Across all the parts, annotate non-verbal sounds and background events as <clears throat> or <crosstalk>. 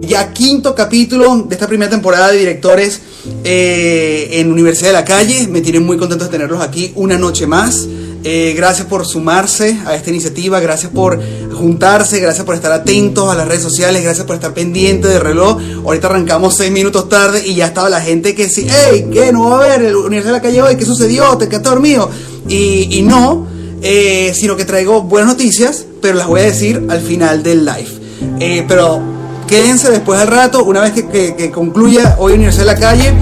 Ya quinto capítulo de esta primera temporada de directores eh, en Universidad de la Calle. Me tienen muy contento de tenerlos aquí una noche más. Eh, gracias por sumarse a esta iniciativa, gracias por juntarse, gracias por estar atentos a las redes sociales, gracias por estar pendientes del reloj. Ahorita arrancamos seis minutos tarde y ya estaba la gente que sí, hey, ¿qué? ¿No va a haber el Universidad de la Calle hoy? ¿Qué sucedió? ¿Te quedaste dormido? Y, no, eh, sino que traigo buenas noticias, pero las voy a decir al final del live. Pero quédense después al rato, una vez que, que- concluya hoy Universidad de la Calle,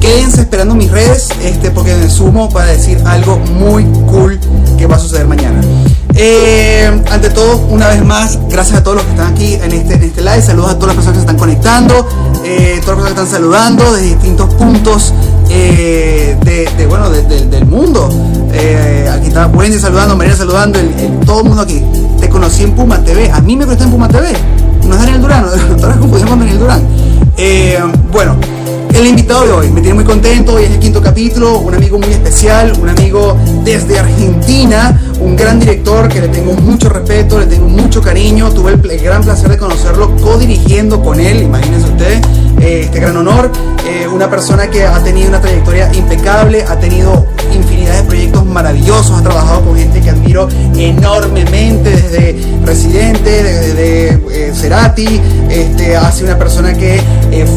quédense esperando mis redes, este, porque me sumo para decir algo muy cool que va a suceder mañana. Eh, ante todo, una vez más, gracias a todos los que están aquí en este, en este live, saludos a todas las personas que se están conectando, eh, todas las personas que están saludando desde distintos puntos eh, de, bueno, de- de- del mundo. Eh, aquí está Wendy saludando, María saludando, el- todo el mundo aquí. Te conocí en Puma TV, a mí me conociste en Puma TV, no es Daniel Durán, con Daniel Durán. Eh, bueno, el invitado de hoy me tiene muy contento, hoy es el quinto capítulo, un amigo muy especial, un amigo desde Argentina, un gran director que le tengo mucho respeto, le tengo mucho cariño, tuve el, el gran placer de conocerlo co-dirigiendo con él, imagínense ustedes, este gran honor, eh, una persona que ha tenido una trayectoria impecable, ha tenido infinidad de proyectos maravillosos, ha trabajado con gente que admiro enormemente, desde Residente, desde eh, Cerati, este, ha sido una persona que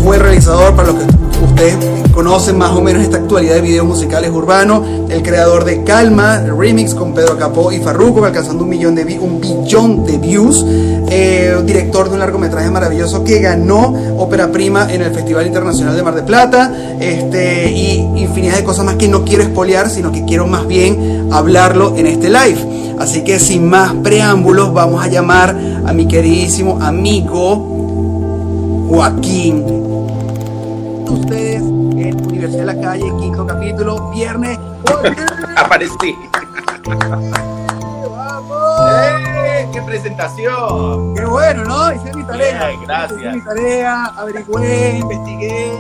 fue realizador para lo que ustedes conocen más o menos esta actualidad de videos musicales urbanos, el creador de Calma, remix con Pedro Capó y Farruko, alcanzando un millón de un billón de views, eh, director de un largometraje maravilloso que ganó ópera prima en el Festival Internacional de Mar de Plata, este, y infinidad de cosas más que no quiero espolear, sino que quiero más bien hablarlo en este live. Así que sin más preámbulos, vamos a llamar a mi queridísimo amigo Joaquín Universidad de la Calle, quinto capítulo, viernes. Aparecí. ¡Vamos! ¡Eh! ¡Qué presentación! ¡Qué bueno, ¿no? Hice mi tarea. Bien, gracias. Hice mi tarea, averigüé, investigué.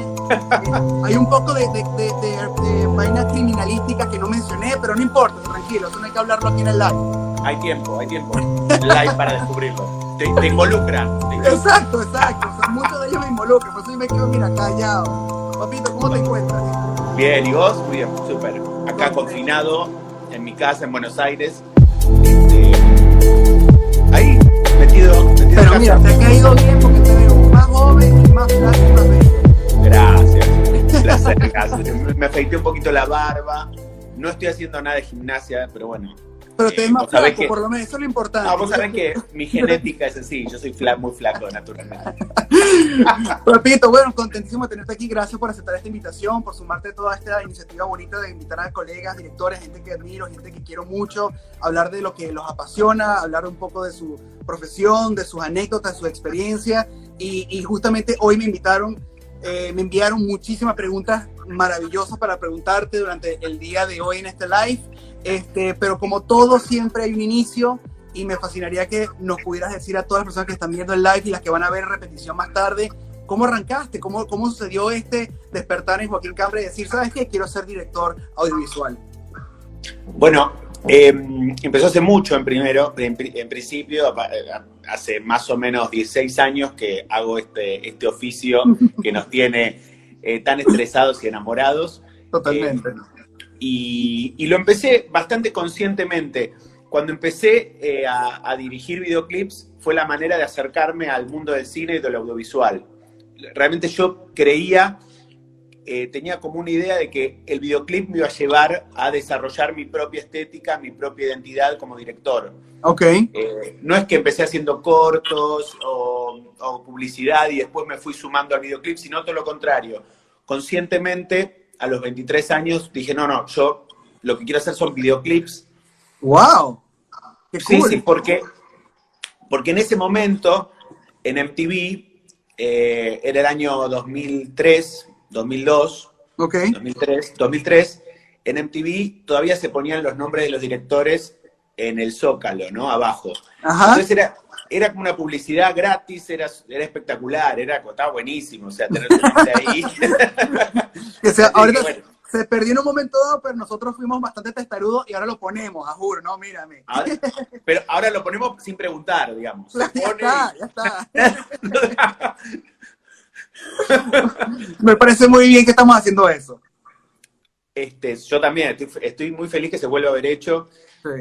Hay un poco de, de, de, de- de vaina criminalística que no mencioné, pero no importa, tranquilo, eso no hay que hablarlo aquí en el live. Hay tiempo, hay tiempo. Live para descubrirlo. Te, te involucra. te involucra. Exacto, exacto. O sea, muchos de ellos me involucran, por eso yo me quedo, mira, callado. Papito, ¿cómo te encuentras? Bien, ¿y vos? Muy bien, súper. Acá confinado, en mi casa, en Buenos Aires. Este, ahí, metido, metido en Pero casa. mira, te ha caído bien porque te veo más joven y más flaco y más bello. Gracias. Placer, gracias. Me afeité un poquito la barba. No estoy haciendo nada de gimnasia, pero bueno. Pero te Eh, ves más flaco, que- por lo menos, eso es lo importante. No, vos sabés que mi genética es así. Yo soy fla- muy flaco, naturalmente. <laughs> Repito, bueno, contentísimo de tenerte aquí. Gracias por aceptar esta invitación, por sumarte a toda esta iniciativa bonita de invitar a colegas, directores, gente que admiro, gente que quiero mucho, hablar de lo que los apasiona, hablar un poco de su profesión, de sus anécdotas, su experiencia. Y, y justamente hoy me invitaron, eh, me enviaron muchísimas preguntas maravillosas para preguntarte durante el día de hoy en este live. Este, pero como todo, siempre hay un inicio y me fascinaría que nos pudieras decir a todas las personas que están viendo el live y las que van a ver repetición más tarde, ¿cómo arrancaste? ¿Cómo, cómo sucedió este despertar en Joaquín Cambre y decir, ¿sabes qué? Quiero ser director audiovisual. Bueno, eh, empezó hace mucho en primero, en, pri- en principio, eh, hace más o menos 16 años que hago este, este oficio que nos tiene eh, tan estresados y enamorados. <laughs> Totalmente. Y, y lo empecé bastante conscientemente. Cuando empecé eh, a, a dirigir videoclips fue la manera de acercarme al mundo del cine y del audiovisual. Realmente yo creía, eh, tenía como una idea de que el videoclip me iba a llevar a desarrollar mi propia estética, mi propia identidad como director. ok. Eh, no es que empecé haciendo cortos o, o publicidad y después me fui sumando al videoclip, sino todo lo contrario. Conscientemente, a los 23 años, dije, no, no, yo lo que quiero hacer son videoclips. ¡Wow! ¡Qué Sí, cool! sí, porque, porque en ese momento, en MTV, eh, era el año 2003, 2002, Ok. 2003, 2003, en MTV todavía se ponían los nombres de los directores en el zócalo, ¿no? Abajo. Ajá. Entonces era, era como una publicidad gratis, era, era espectacular, era, estaba buenísimo, o sea, tener ahí. <laughs> Que sea, ahorita bueno. se perdió en un momento dado, pero nosotros fuimos bastante testarudos y ahora lo ponemos, a juro, no, mírame. Ahora- pero ahora lo ponemos sin preguntar, digamos. <laughs> Se ya pone está, ya está. <laughs> Me parece muy bien que estamos haciendo eso. Este, yo también estoy, muy feliz que se vuelva a haber hecho,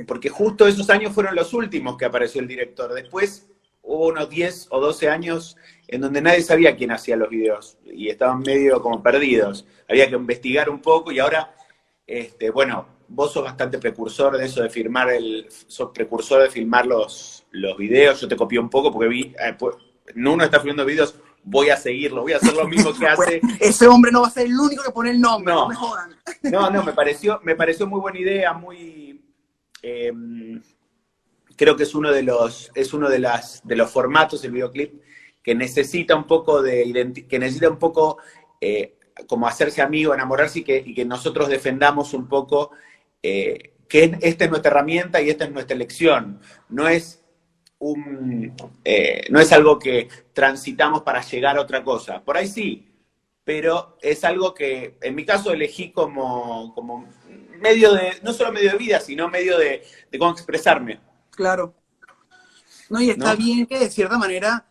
porque justo esos años fueron los últimos que apareció el director. Después hubo unos 10 o 12 años en donde nadie sabía quién hacía los videos y estaban medio como perdidos. Había que investigar un poco y ahora, este, bueno, vos sos bastante precursor de eso de firmar el, sos precursor de filmar los, los videos. Yo te copié un poco porque vi, eh, pues, uno está filmando videos, voy a seguirlo, voy a hacer lo mismo que <laughs> hace. Ese hombre no va a ser el único que pone el nombre, no, me jodan. No, no, me pareció, me pareció muy buena idea, muy em, creo que es uno de los, es uno de las de los formatos del videoclip que necesita un poco de que necesita un poco eh, como hacerse amigo, enamorarse y que, y que nosotros defendamos un poco eh, que esta es nuestra herramienta y esta es nuestra elección. No es un, eh, no es algo que transitamos para llegar a otra cosa. Por ahí sí, pero es algo que en mi caso elegí como, como medio de, no solo medio de vida, sino medio de, cómo expresarme. Claro. No, y está bien que de cierta manera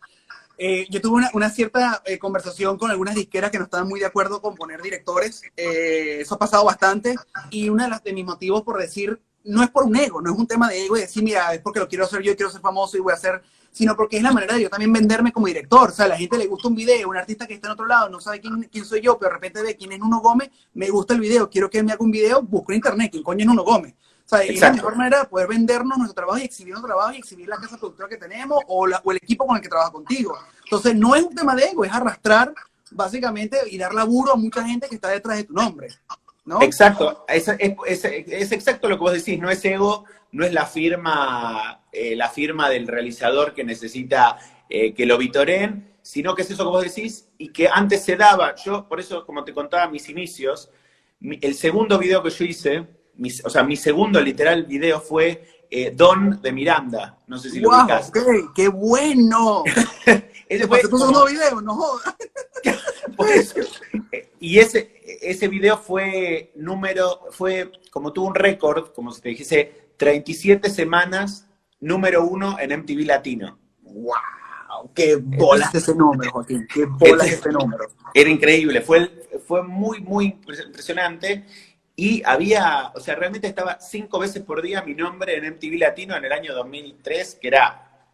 eh, yo tuve una, cierta eh, conversación con algunas disqueras que no estaban muy de acuerdo con poner directores. Eh, eso ha pasado bastante. Y uno de, de mis motivos por decir, no es por un ego, no es un tema de ego y decir, mira, es porque lo quiero hacer yo, quiero ser famoso y voy a hacer, sino porque es la manera de yo también venderme como director. O sea, a la gente le gusta un video, un artista que está en otro lado, no sabe quién, quién soy yo, pero de repente ve quién es Nuno Gómez, me gusta el video, quiero que me haga un video, busco en internet quién coño es Nuno Gómez. O sea, es la mejor manera de poder vendernos nuestro trabajo y exhibir nuestro trabajo y exhibir la casa productora que tenemos o, o el equipo con el que trabaja contigo. Entonces, no es un tema de ego, es arrastrar básicamente y dar laburo a mucha gente que está detrás de tu nombre. ¿No? Exacto, es, exacto lo que vos decís, no es ego, no es la firma, eh, la firma del realizador que necesita eh, que lo vitoreen, sino que es eso que vos decís y que antes se daba. Yo, por eso, como te contaba, mis inicios, el segundo video que yo hice, o sea, mi segundo literal video fue eh, Don de Miranda. No sé si lo wow, ubicas. ¡Qué bueno! <laughs> ese fue un nuevo video, no jodas. <laughs> y ese, ese video fue número, fue como tuvo un récord, como se te dijese, 37 semanas número uno en MTV Latino. ¡Wow! ¡Qué bolas ese número, Joaquín! ¡Qué <laughs> bolas ese número! Era increíble, fue, fue muy, muy impresionante. Y había, o sea, realmente estaba cinco veces por día mi nombre en MTV Latino en el año 2003, que era,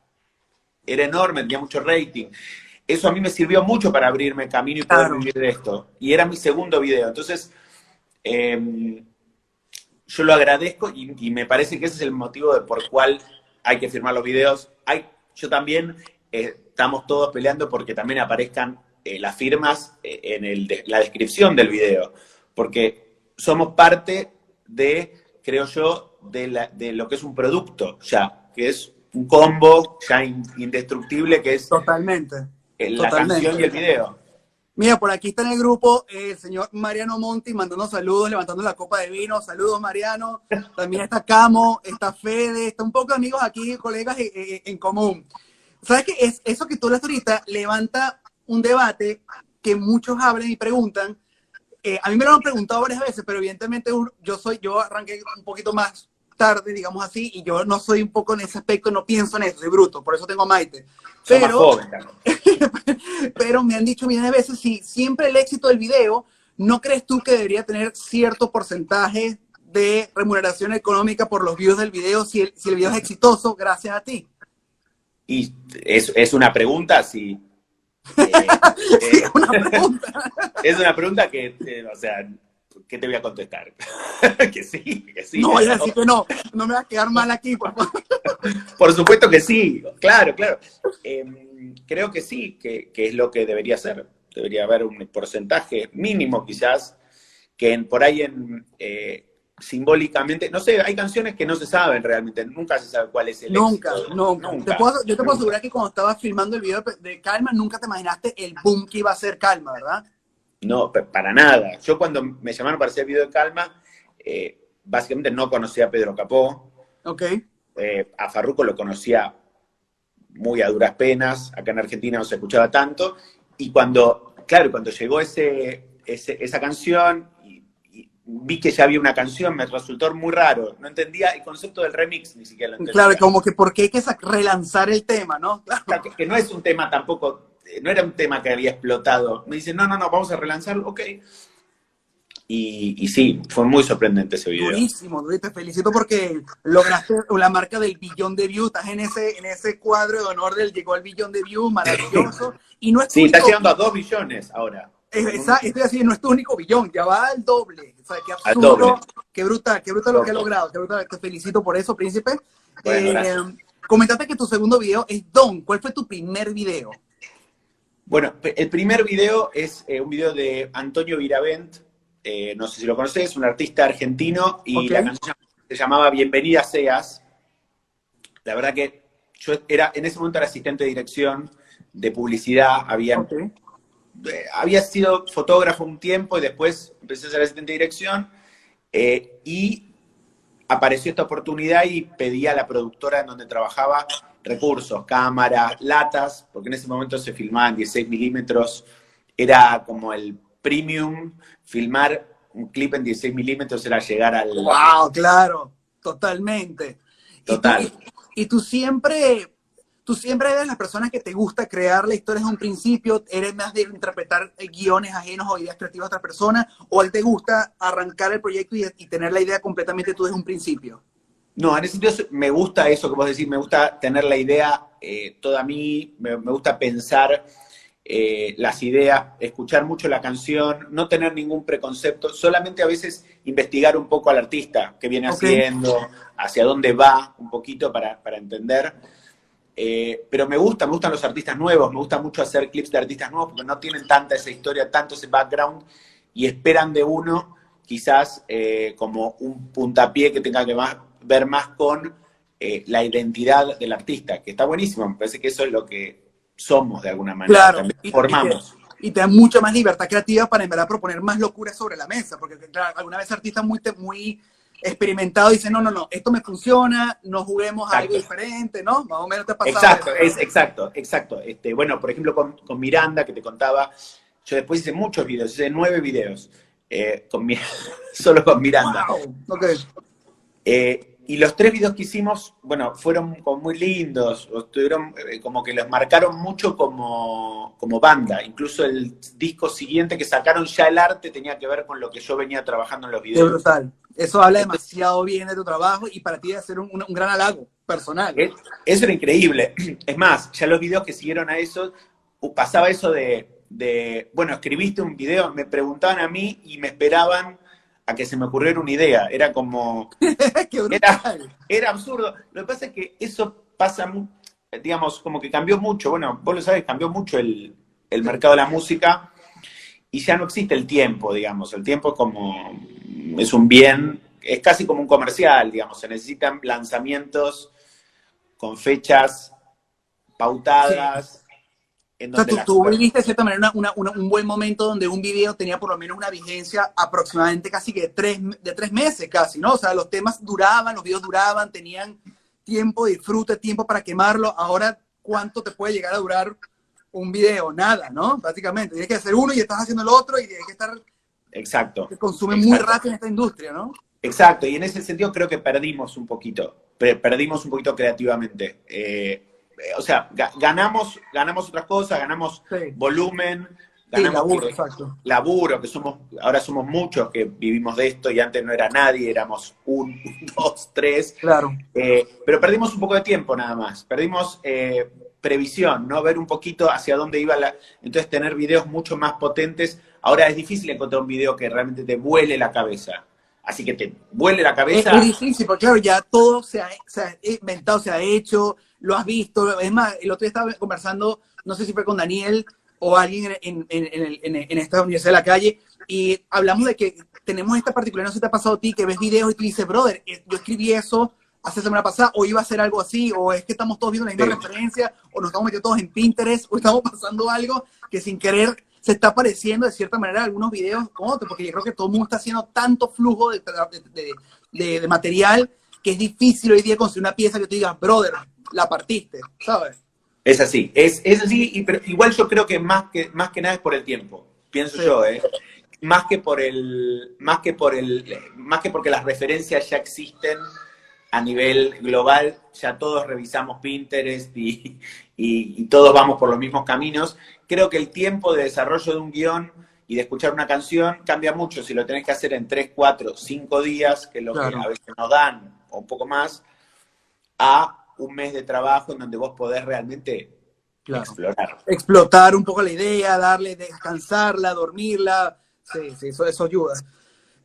era enorme, tenía mucho rating. Eso a mí me sirvió mucho para abrirme camino y poder vivir de esto. Y era mi segundo video. Entonces, em, yo lo agradezco y, me parece que ese es el motivo de por cual hay que firmar los videos. Hay, yo también eh, estamos todos peleando porque también aparezcan eh, las firmas eh, en el la descripción del video. Porque somos parte de, creo yo, de, de lo que es un producto ya, que es un combo ya indestructible que es totalmente la canción y el video. Mira, por aquí está en el grupo el señor Mariano Monti mandando saludos, levantando la copa de vino. Saludos, Mariano. También está Camo, está Fede, está un poco de amigos aquí, colegas eh, eh, en, común. ¿Sabes qué? Es, eso que tú hablas ahorita levanta un debate que muchos hablan y preguntan eh, a mí me lo han preguntado varias veces, pero evidentemente yo soy, yo arranqué un poquito más tarde, digamos así, y yo no soy un poco en ese aspecto, no pienso en eso, soy bruto, por eso tengo a Maite. Pero, <laughs> pero me han dicho millones de veces, si siempre el éxito del video, ¿no crees tú que debería tener cierto porcentaje de remuneración económica por los views del video si el, si el video es exitoso gracias a ti? Y es, es una pregunta, si <laughs> eh, es una <laughs> pregunta. Es una pregunta que, eh, o sea, ¿qué te voy a contestar? <laughs> que sí, que sí. No voy a decir que no, no me va a quedar mal aquí, por Por supuesto que sí, claro, claro. Em, creo que sí, que, que, es lo que debería ser. Debería haber un porcentaje mínimo quizás, que por ahí en, eh, simbólicamente, no sé, hay canciones que no se saben realmente, nunca se sabe cuál es el Nunca, nunca. yo te puedo asegurar que cuando estabas filmando el video de Calma, nunca te imaginaste el boom que iba a ser Calma, ¿verdad? No, para nada. Yo cuando me llamaron para hacer el video de Calma, eh, básicamente no conocía a Pedro Capó. Ok. Eh, a Farruco lo conocía muy a duras penas, acá en Argentina no se escuchaba tanto, y cuando, claro, cuando llegó ese, esa canción vi que ya había una canción, me resultó muy raro. No entendía el concepto del remix, ni siquiera lo entendía. Claro, como que porque hay que relanzar el tema, ¿no? que, no es un tema tampoco no era un tema que había explotado. Me dicen, no, no, no, vamos a relanzarlo, ok. Y, sí, fue muy sorprendente ese video. Buenísimo, te felicito porque lograste la marca del billón de views, estás en ese, en ese cuadro de honor del llegó al billón de views, maravilloso. <laughs> Y no es sí, está llegando a dos billones ahora. estoy así, no es tu único billón, ya va al doble. O sea, qué absurdo, qué brutal, qué brutal lo que ha logrado. Qué brutal, te felicito por eso, príncipe. eh, comentaste que tu segundo video es Don. ¿Cuál fue tu primer video? Bueno, el primer video es eh, un video de Antonio Viravent, eh, no sé si lo conoces, un artista argentino, y la canción se llamaba Bienvenida Seas. La verdad que yo era, en ese momento era asistente de dirección de publicidad, había, eh, había sido fotógrafo un tiempo y después empecé a ser asistente de dirección, y apareció esta oportunidad y pedí a la productora en donde trabajaba recursos, cámaras, latas, porque en ese momento se filmaban 16 milímetros, era como el premium, filmar un clip en 16 milímetros era llegar al... ¡Wow! Claro, totalmente. Total. Y tú, siempre, tú siempre eres la persona que te gusta crear la historia desde un principio, eres más de interpretar guiones ajenos o ideas creativas de otra persona, o él te gusta arrancar el proyecto y, y tener la idea completamente tú desde un principio. No, en ese sentido me gusta eso que vos decís, me gusta tener la idea eh, toda a mí, me, gusta pensar eh, las ideas, escuchar mucho la canción, no tener ningún preconcepto, solamente a veces investigar un poco al artista, qué viene haciendo, hacia dónde va, un poquito para, entender. Eh, pero me gusta, me gustan los artistas nuevos, me gusta mucho hacer clips de artistas nuevos porque no tienen tanta esa historia, tanto ese background y esperan de uno quizás como un puntapié que tenga que más, ver más con eh, la identidad del artista, que está buenísimo, me parece que eso es lo que somos de alguna manera, claro, formamos. Y te, da mucha más libertad creativa para en verdad proponer más locuras sobre la mesa, porque claro, alguna vez artistas muy, muy experimentado dicen, no, no, no, esto me funciona, no juguemos a algo diferente, ¿no? Más o menos te ha pasado. Exacto, es, exacto, exacto. Este, bueno, por ejemplo, con, Miranda, que te contaba, yo después hice muchos videos, hice nueve videos, eh, con <laughs> solo con Miranda. Wow. Okay. Eh, y los tres videos que hicimos, bueno, fueron como muy lindos, estuvieron, eh, como que los marcaron mucho como, banda. Incluso el disco siguiente que sacaron, ya el arte tenía que ver con lo que yo venía trabajando en los videos. Es brutal. Eso habla demasiado bien de tu trabajo y para ti debe ser un, gran halago personal. eso era increíble. <clears throat> Es más, ya los videos que siguieron a eso, pasaba eso de, de, bueno, escribiste un video, me preguntaban a mí y me esperaban a que se me ocurriera una idea. Era como. <laughs> era, absurdo. Lo que pasa es que eso pasa, digamos, como que cambió mucho. Bueno, vos lo sabes, cambió mucho el, mercado de la música y ya no existe el tiempo, digamos. El tiempo es como. Es un bien, es casi como un comercial, digamos. Se necesitan lanzamientos con fechas pautadas o sea, tú, viviste de cierta manera un buen momento donde un video tenía por lo menos una vigencia aproximadamente casi que de tres, de tres meses casi, ¿no? O sea, los temas duraban, los videos duraban, tenían tiempo de disfrute, tiempo para quemarlo. Ahora, ¿cuánto te puede llegar a durar un video? Nada, ¿no? Básicamente, tienes que hacer uno y estás haciendo el otro y tienes que estar... Exacto. Se consume muy rápido en esta industria, ¿no? Exacto, y en ese sentido creo que perdimos un poquito, perdimos un poquito creativamente. Eh, o sea, ganamos, ganamos otras cosas, ganamos volumen, ganamos laburo, laburo, que somos, ahora somos muchos que vivimos de esto y antes no era nadie, éramos un, <laughs> dos, tres. Claro. Eh, pero perdimos un poco de tiempo nada más, perdimos eh, previsión, ¿no? Ver un poquito hacia dónde iba la. Entonces tener videos mucho más potentes. Ahora es difícil encontrar un video que realmente te vuele la cabeza. Así que te vuele la cabeza. Es muy difícil, porque claro, ya todo se ha, se ha inventado, se ha hecho, lo has visto. Es más, el otro día estaba conversando, no sé si fue con Daniel o alguien en, esta universidad de la calle, y hablamos de que tenemos esta particularidad, no sé si te ha pasado a ti, que ves videos y tú dices, brother, eh, yo escribí eso hace semana pasada, o iba a hacer algo así, o es que estamos todos viendo la misma referencia, o nos estamos metiendo todos en Pinterest, o estamos pasando algo que sin querer se está apareciendo de cierta manera algunos videos con otros, porque yo creo que todo el mundo está haciendo tanto flujo de, de material que es difícil hoy día conseguir una pieza que tú digas, brother, la partiste, ¿sabes? Es así, es, es así, y, pero igual yo creo que más que, más que nada es por el tiempo, pienso yo, ¿eh? Más que por el, más que por el, más que porque las referencias ya existen, a nivel global ya todos revisamos Pinterest y, y, todos vamos por los mismos caminos. Creo que el tiempo de desarrollo de un guion y de escuchar una canción cambia mucho si lo tenés que hacer en 3, 4, 5 días, que es lo que a veces nos dan, o un poco más, a un mes de trabajo en donde vos podés realmente explorar. Explotar un poco la idea, darle, descansarla, dormirla. Sí, sí, eso, eso ayuda.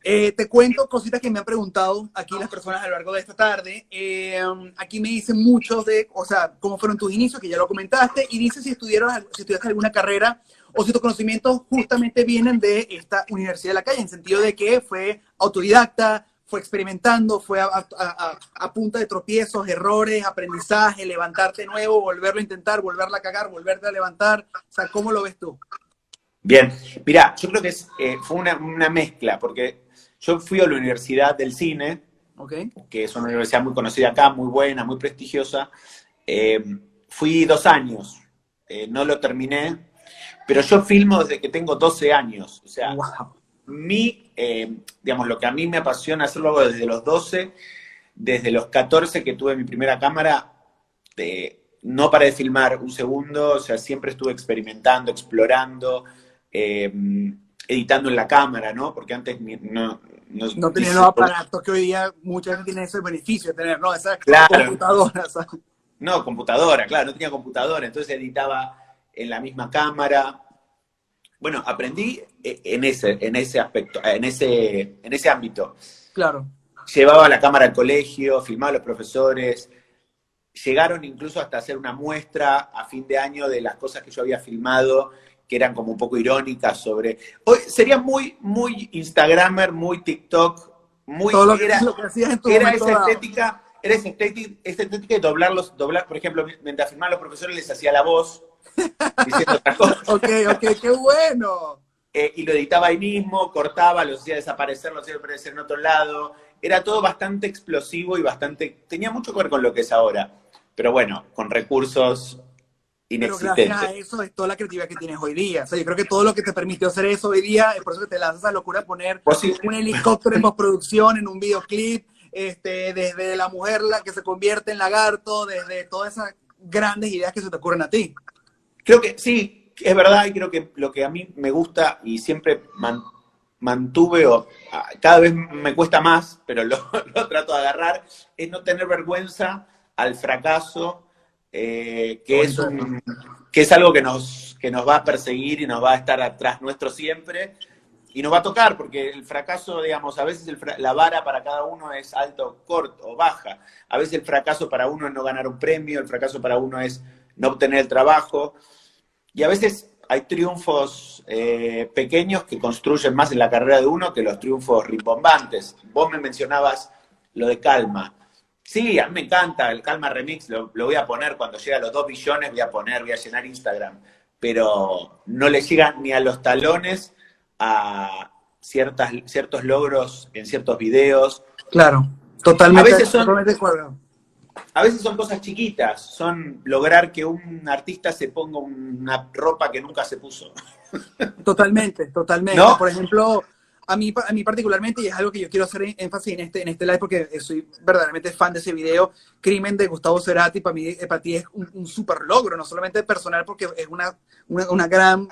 Eh, te cuento cositas que me han preguntado aquí las personas a lo largo de esta tarde. Eh, aquí me dicen muchos de, o sea, cómo fueron tus inicios, que ya lo comentaste, y dice si estudiaron, si estudiaste alguna carrera o si tus conocimientos justamente vienen de esta Universidad de la Calle, en sentido de que fue autodidacta, fue experimentando, fue a, punta de tropiezos, errores, aprendizaje, levantarte nuevo, volverlo a intentar, volverla a cagar, volverte a levantar. O sea, ¿cómo lo ves tú? Bien, mira, yo creo que es, eh, fue una, una, mezcla, porque yo fui a la Universidad del Cine, que es una universidad muy conocida acá, muy buena, muy prestigiosa. Eh, fui dos años, eh, no lo terminé, pero yo filmo desde que tengo 12 años. O sea, mi, eh, digamos, lo que a mí me apasiona hacerlo desde los 12, desde los 14 que tuve mi primera cámara, no paré de filmar un segundo, o sea, siempre estuve experimentando, explorando editando en la cámara, ¿no? Porque antes no... No, no tenía los aparatos que hoy día mucha gente tiene ese beneficio de tener, ¿no? Esa computadora, <laughs> No, computadora, claro, no tenía computadora, entonces editaba en la misma cámara. Bueno, aprendí en ese, en ese aspecto, en ese, en ese ámbito. Claro. Llevaba la cámara al colegio, filmaba a los profesores, llegaron incluso hasta hacer una muestra a fin de año de las cosas que yo había filmado que eran como un poco irónicas sobre... Hoy sería muy, muy Instagramer, muy TikTok, muy... Todo lo que, era, lo que en tu era esa estética, era esa estética, estética de doblarlos, doblar, por ejemplo, mientras firmaban los profesores les hacía la voz, diciendo otra <laughs> cosa. ok, ok, qué bueno. Eh, y lo editaba ahí mismo, cortaba, los hacía desaparecer, los hacía aparecer en otro lado. Era todo bastante explosivo y bastante... Tenía mucho que ver con lo que es ahora. Pero bueno, con recursos pero gracias a eso es toda la creatividad que tienes hoy día. O sea, yo creo que todo lo que te permitió hacer eso hoy día es por eso que te lanzas a la locura poner un helicóptero en postproducción, en un videoclip, este, desde la mujer la que se convierte en lagarto, desde todas esas grandes ideas que se te ocurren a ti. Creo que sí, es verdad, y creo que lo que a mí me gusta y siempre mantuve, o cada vez me cuesta más, pero <laughs> lo, trato de agarrar, es no tener vergüenza al fracaso eh, que, es que es algo que nos, que nos va a perseguir y nos va a estar atrás nuestro siempre y nos va a tocar, porque el fracaso, digamos, a veces la vara para cada uno es alto, corto o baja. A veces el fracaso para uno es no ganar un premio, el fracaso para uno es no obtener el trabajo. Y a veces hay triunfos eh, pequeños que construyen más en la carrera de uno que los triunfos rimbombantes. Vos me mencionabas lo de calma. Sí, a mí me encanta el Calma Remix, lo, voy a poner cuando llegue a los 2 billones, voy a poner, voy a llenar Instagram, pero no le llega ni a los talones a ciertas, ciertos logros en ciertos videos. Claro, totalmente, a veces son, A veces son cosas chiquitas, son lograr que un artista se ponga una ropa que nunca se puso. <laughs> Totalmente, totalmente. Por ejemplo, a mí, a mí particularmente, y es algo que yo quiero hacer énfasis en este, en este live porque soy verdaderamente fan de ese video, Crimen de Gustavo Cerati, para mí, eh, para ti es un, un super logro, no solamente personal, porque es una, una, gran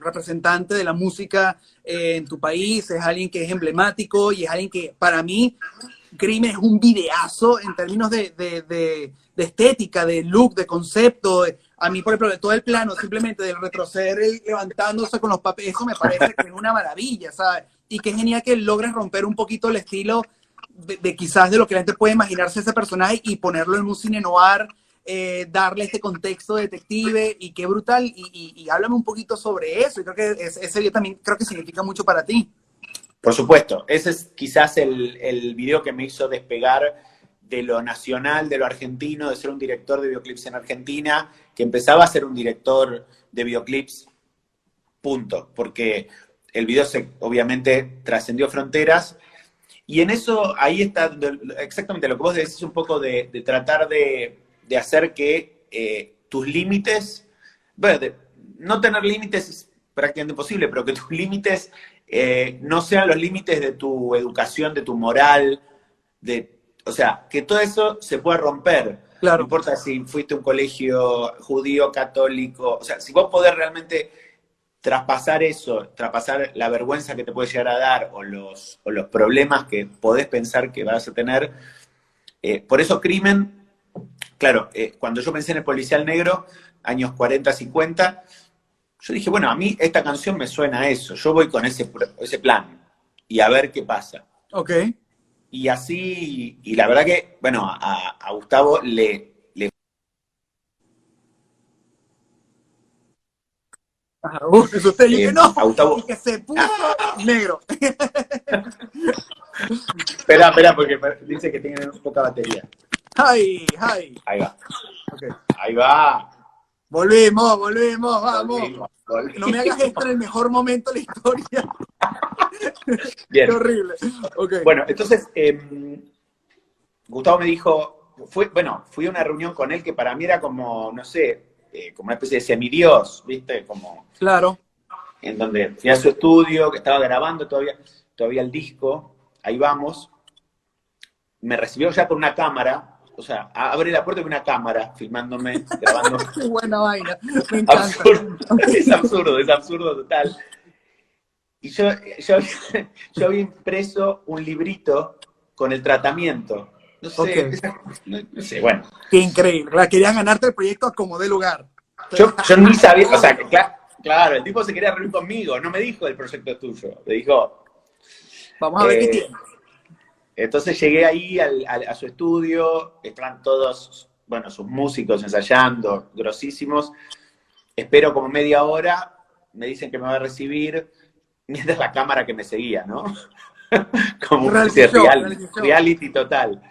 representante de la música eh, en tu país, es alguien que es emblemático y es alguien que para mí, Crimen es un videazo en términos de, de, de, de estética, de look, de concepto, a mí, por ejemplo, de todo el plano, simplemente del retroceder levantándose con los papeles, eso me parece que es una maravilla, ¿sabes? y qué genial que logres romper un poquito el estilo de, quizás de lo que la gente puede imaginarse ese personaje y ponerlo en un cine noir, eh, darle este contexto detective y qué brutal. Y, y, háblame un poquito sobre eso. Y creo que ese video también creo que significa mucho para ti. Por supuesto, ese es quizás el, el video que me hizo despegar de lo nacional, de lo argentino, de ser un director de videoclips en Argentina, que empezaba a ser un director de videoclips, punto, porque el video se, obviamente trascendió fronteras. Y en eso, ahí está exactamente lo que vos decís, un poco de, tratar de, hacer que eh, tus límites, bueno, no tener límites es prácticamente imposible, pero que tus límites eh, no sean los límites de tu educación, de tu moral, de o sea, que todo eso se pueda romper. Claro. No importa si fuiste a un colegio judío, católico, o sea, si vos podés realmente traspasar eso, traspasar la vergüenza que te puede llegar a dar o los, o los problemas que podés pensar que vas a tener. Eh, por eso crimen, claro, eh, cuando yo pensé en el policial negro, años 40, 50, yo dije, bueno, a mí esta canción me suena a eso, yo voy con ese, ese plan y a ver qué pasa. Ok. Y así, y la verdad que, bueno, a, a Gustavo le, le Ajá, uh, eso usted, yo Eh, no, a Gustavo- y que se puso negro. Espera, espera, porque dice que tiene poca batería. Ay, ay. Ahí va, Ok. ahí va. Volvemos, volvemos, vamos. No me hagas esto en el mejor momento de la historia. <laughs> Bien. Qué horrible. Bueno, entonces, eh, Gustavo me dijo, fue, bueno, fui a una reunión con él que para mí era como, no sé, eh, como una especie de semidios, ¿viste? Como Claro. en donde fui a su estudio, que estaba grabando todavía, todavía el disco, ahí vamos. Me recibió ya con una cámara, o sea, abre la puerta con una cámara, filmándome, <laughs> grabando. Qué buena vaina. Me encanta. absurdo. Es absurdo, es absurdo total. Y yo, yo, <laughs> yo había impreso un librito con el tratamiento. No sé, no, no sé, bueno. Qué increíble. La querían ganarte el proyecto a como de lugar. Yo, yo ni sabía, o sea, que cla- claro, el tipo se quería reunir conmigo, no me dijo el proyecto tuyo, me dijo, Vamos a ver Eh, qué tiene. Entonces llegué ahí al- al- a su estudio, están todos, bueno, sus músicos ensayando, grosísimos. Espero como media hora, me dicen que me va a recibir, mientras la cámara que me seguía, ¿no? <laughs> como un Reality total.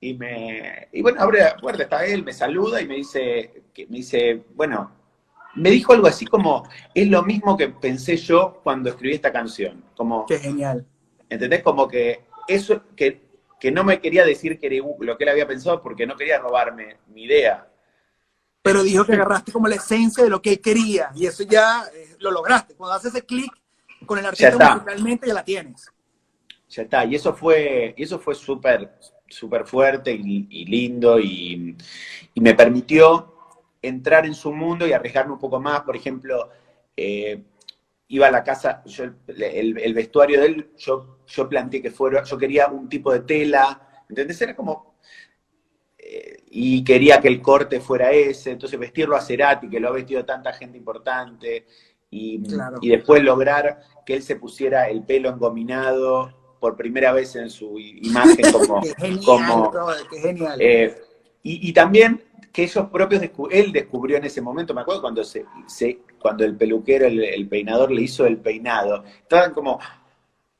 Y me, y bueno, abre la puerta, está él, me saluda y me dice, que me dice, bueno, me dijo algo así como, es lo mismo que pensé yo cuando escribí esta canción. Como, Qué genial. ¿Entendés? Como que eso, que, que no me quería decir que era lo que él había pensado porque no quería robarme mi idea. Pero dijo que agarraste como la esencia de lo que él quería. Y eso ya eh, lo lograste. Cuando haces ese clic con el artista musicalmente, ya la tienes. Ya está. Y eso fue, y eso fue súper, súper fuerte y, y lindo y, y me permitió entrar en su mundo y arriesgarme un poco más. Por ejemplo, eh, iba a la casa, yo, el, vestuario de él, yo, yo planteé que fuera, yo quería un tipo de tela, ¿entendés? Era como, eh, y quería que el corte fuera ese, entonces vestirlo a Cerati, que lo ha vestido tanta gente importante, y, Claro. y después lograr que él se pusiera el pelo engominado por primera vez en su imagen <laughs> como, Qué genial, como brother, qué genial. eh, y, y también que ellos propios, él descubrió en ese momento, me acuerdo cuando se, se- cuando el peluquero, el, el peinador le hizo el peinado, estaban como,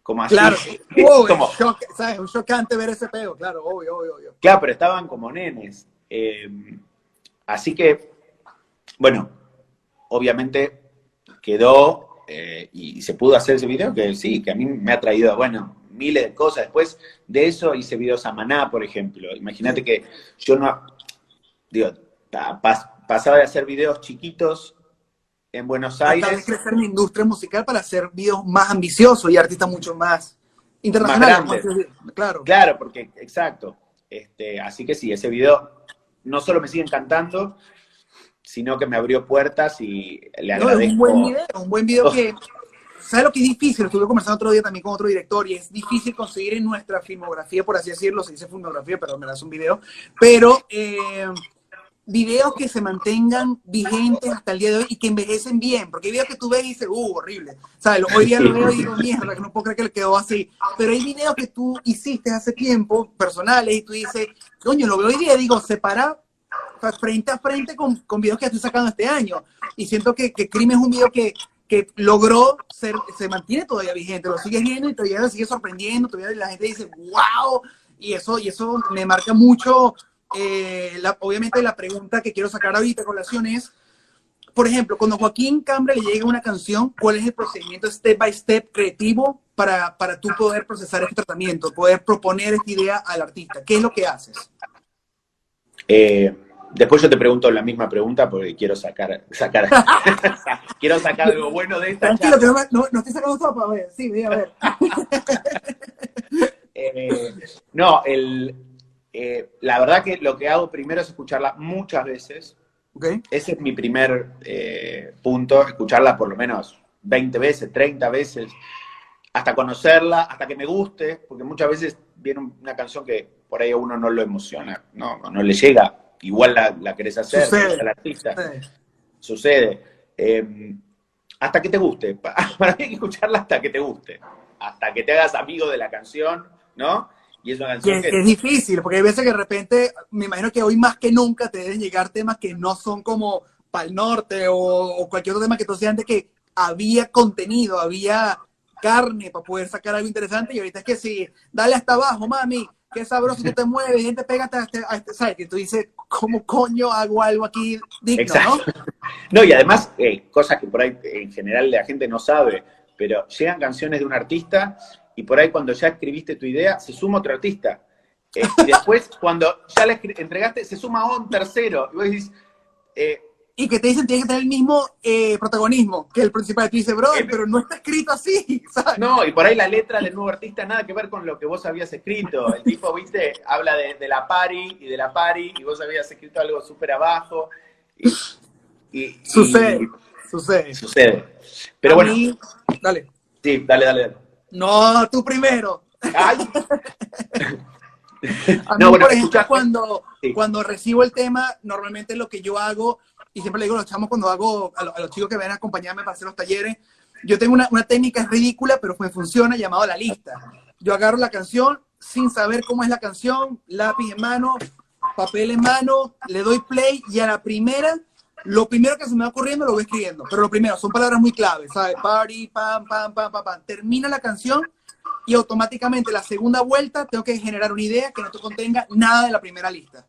como así, claro. <laughs> Wow, como, es shock, ¿sabes? Un chocante ver ese pego, claro, obvio, obvio, obvio. claro, pero estaban como nenes. Eh, así que, bueno, obviamente quedó eh, y se pudo hacer ese video que sí, que a mí me ha traído, bueno, miles de cosas. Después de eso hice videos a Maná, por ejemplo. Imagínate que yo no, digo, pa- pas- pasaba de hacer videos chiquitos en Buenos Tratar de Aires, crecer la industria musical para hacer videos más ambiciosos y artistas mucho más internacionales. Más grandes. claro. claro, porque, exacto. Este, así que sí, ese video no solo me sigue encantando, sino que me abrió puertas y le No, es agradezco. un buen video, un buen video Oh. que, ¿sabes lo que es difícil? Estuve conversando otro día también con otro director y es difícil conseguir en nuestra filmografía, por así decirlo, se dice filmografía, pero me das un video, pero eh, videos que se mantengan vigentes hasta el día de hoy y que envejecen bien, porque hay videos que tú ves y dices, uh, horrible. ¿Sabes? Hoy día lo veo y digo, mierda, que no puedo creer que le quedó así. Pero hay videos que tú hiciste hace tiempo, personales, y tú dices, coño, lo veo hoy día digo, separa frente a frente con, con videos que estoy sacando este año. Y siento que, que Crimen es un video que, que logró ser, se mantiene todavía vigente, lo sigues viendo y todavía sigue sorprendiendo, todavía la gente dice, wow, y eso, y eso me marca mucho. Eh, la- obviamente la pregunta que quiero sacar ahorita a colación es, por ejemplo, cuando Joaquín Cambre le llega una canción, ¿cuál es el procedimiento step by step creativo para, para tú poder procesar este tratamiento, poder proponer esta idea al artista? ¿Qué es lo que haces? Eh, después yo te pregunto la misma pregunta porque quiero sacar, sacar, <laughs> quiero sacar algo bueno de esta Tranquilo, que no, no, no estoy sacando sopa, a ver, sí, a ver. <laughs> Eh, no, el, eh, la verdad que lo que hago primero es escucharla muchas veces. Ese es mi primer eh, punto, escucharla por lo menos 20 veces, 30 veces, hasta conocerla, hasta que me guste, porque muchas veces viene una canción que por ahí a uno no lo emociona, no, no le llega, igual la, la querés hacer, Sucede. al artista, Sí. sucede. Eh, hasta que te guste, Pa- <laughs> para mí hay que escucharla hasta que te guste, hasta que te hagas amigo de la canción, ¿no? Y es una canción que que... es difícil, porque hay veces que de repente, me imagino que hoy más que nunca te deben llegar temas que no son como para el norte o, o cualquier otro tema que tú decías antes que había contenido, había carne para poder sacar algo interesante y ahorita es que sí, dale hasta abajo, mami, qué sabroso tú te mueves, gente, pégate a este, a este, ¿sabes? Que tú dices, ¿cómo coño hago algo aquí digno, Exacto. no? No, y además, eh, cosas que por ahí en general la gente no sabe, pero llegan canciones de un artista y por ahí cuando ya escribiste tu idea, se suma otro artista. Eh, y <laughs> después, cuando ya la entregaste, se suma un tercero. Y vos decís, eh, Y que te dicen tienes que tener el mismo eh, protagonismo que el principal. Tú dices, bro, pero no está escrito así, <laughs> ¿sabes? no, y por ahí la letra del nuevo artista nada que ver con lo que vos habías escrito. El tipo, viste, habla de, de la pari y de la pari y vos habías escrito algo súper abajo. Y, y- y- Sucede, sucede. sucede. Pero A bueno, mí- dale. sí, dale, dale. dale. No, tú primero. Ay, <laughs> A mí, No, bueno, por ejemplo, cuando, Sí. cuando recibo el tema, normalmente lo que yo hago, y siempre le digo a los chamos cuando hago, a, lo- a los chicos que ven a acompañarme para hacer los talleres, yo tengo una, una técnica ridícula, pero me funciona, llamado la lista. Yo agarro la canción sin saber cómo es la canción, lápiz en mano, papel en mano, le doy play y a la primera, lo primero que se me va ocurriendo lo voy escribiendo. Pero lo primero, son palabras muy claves, ¿sabes? Party, pam, pam, pam, pam, pam. Termina la canción y automáticamente la segunda vuelta tengo que generar una idea que no te contenga nada de la primera lista.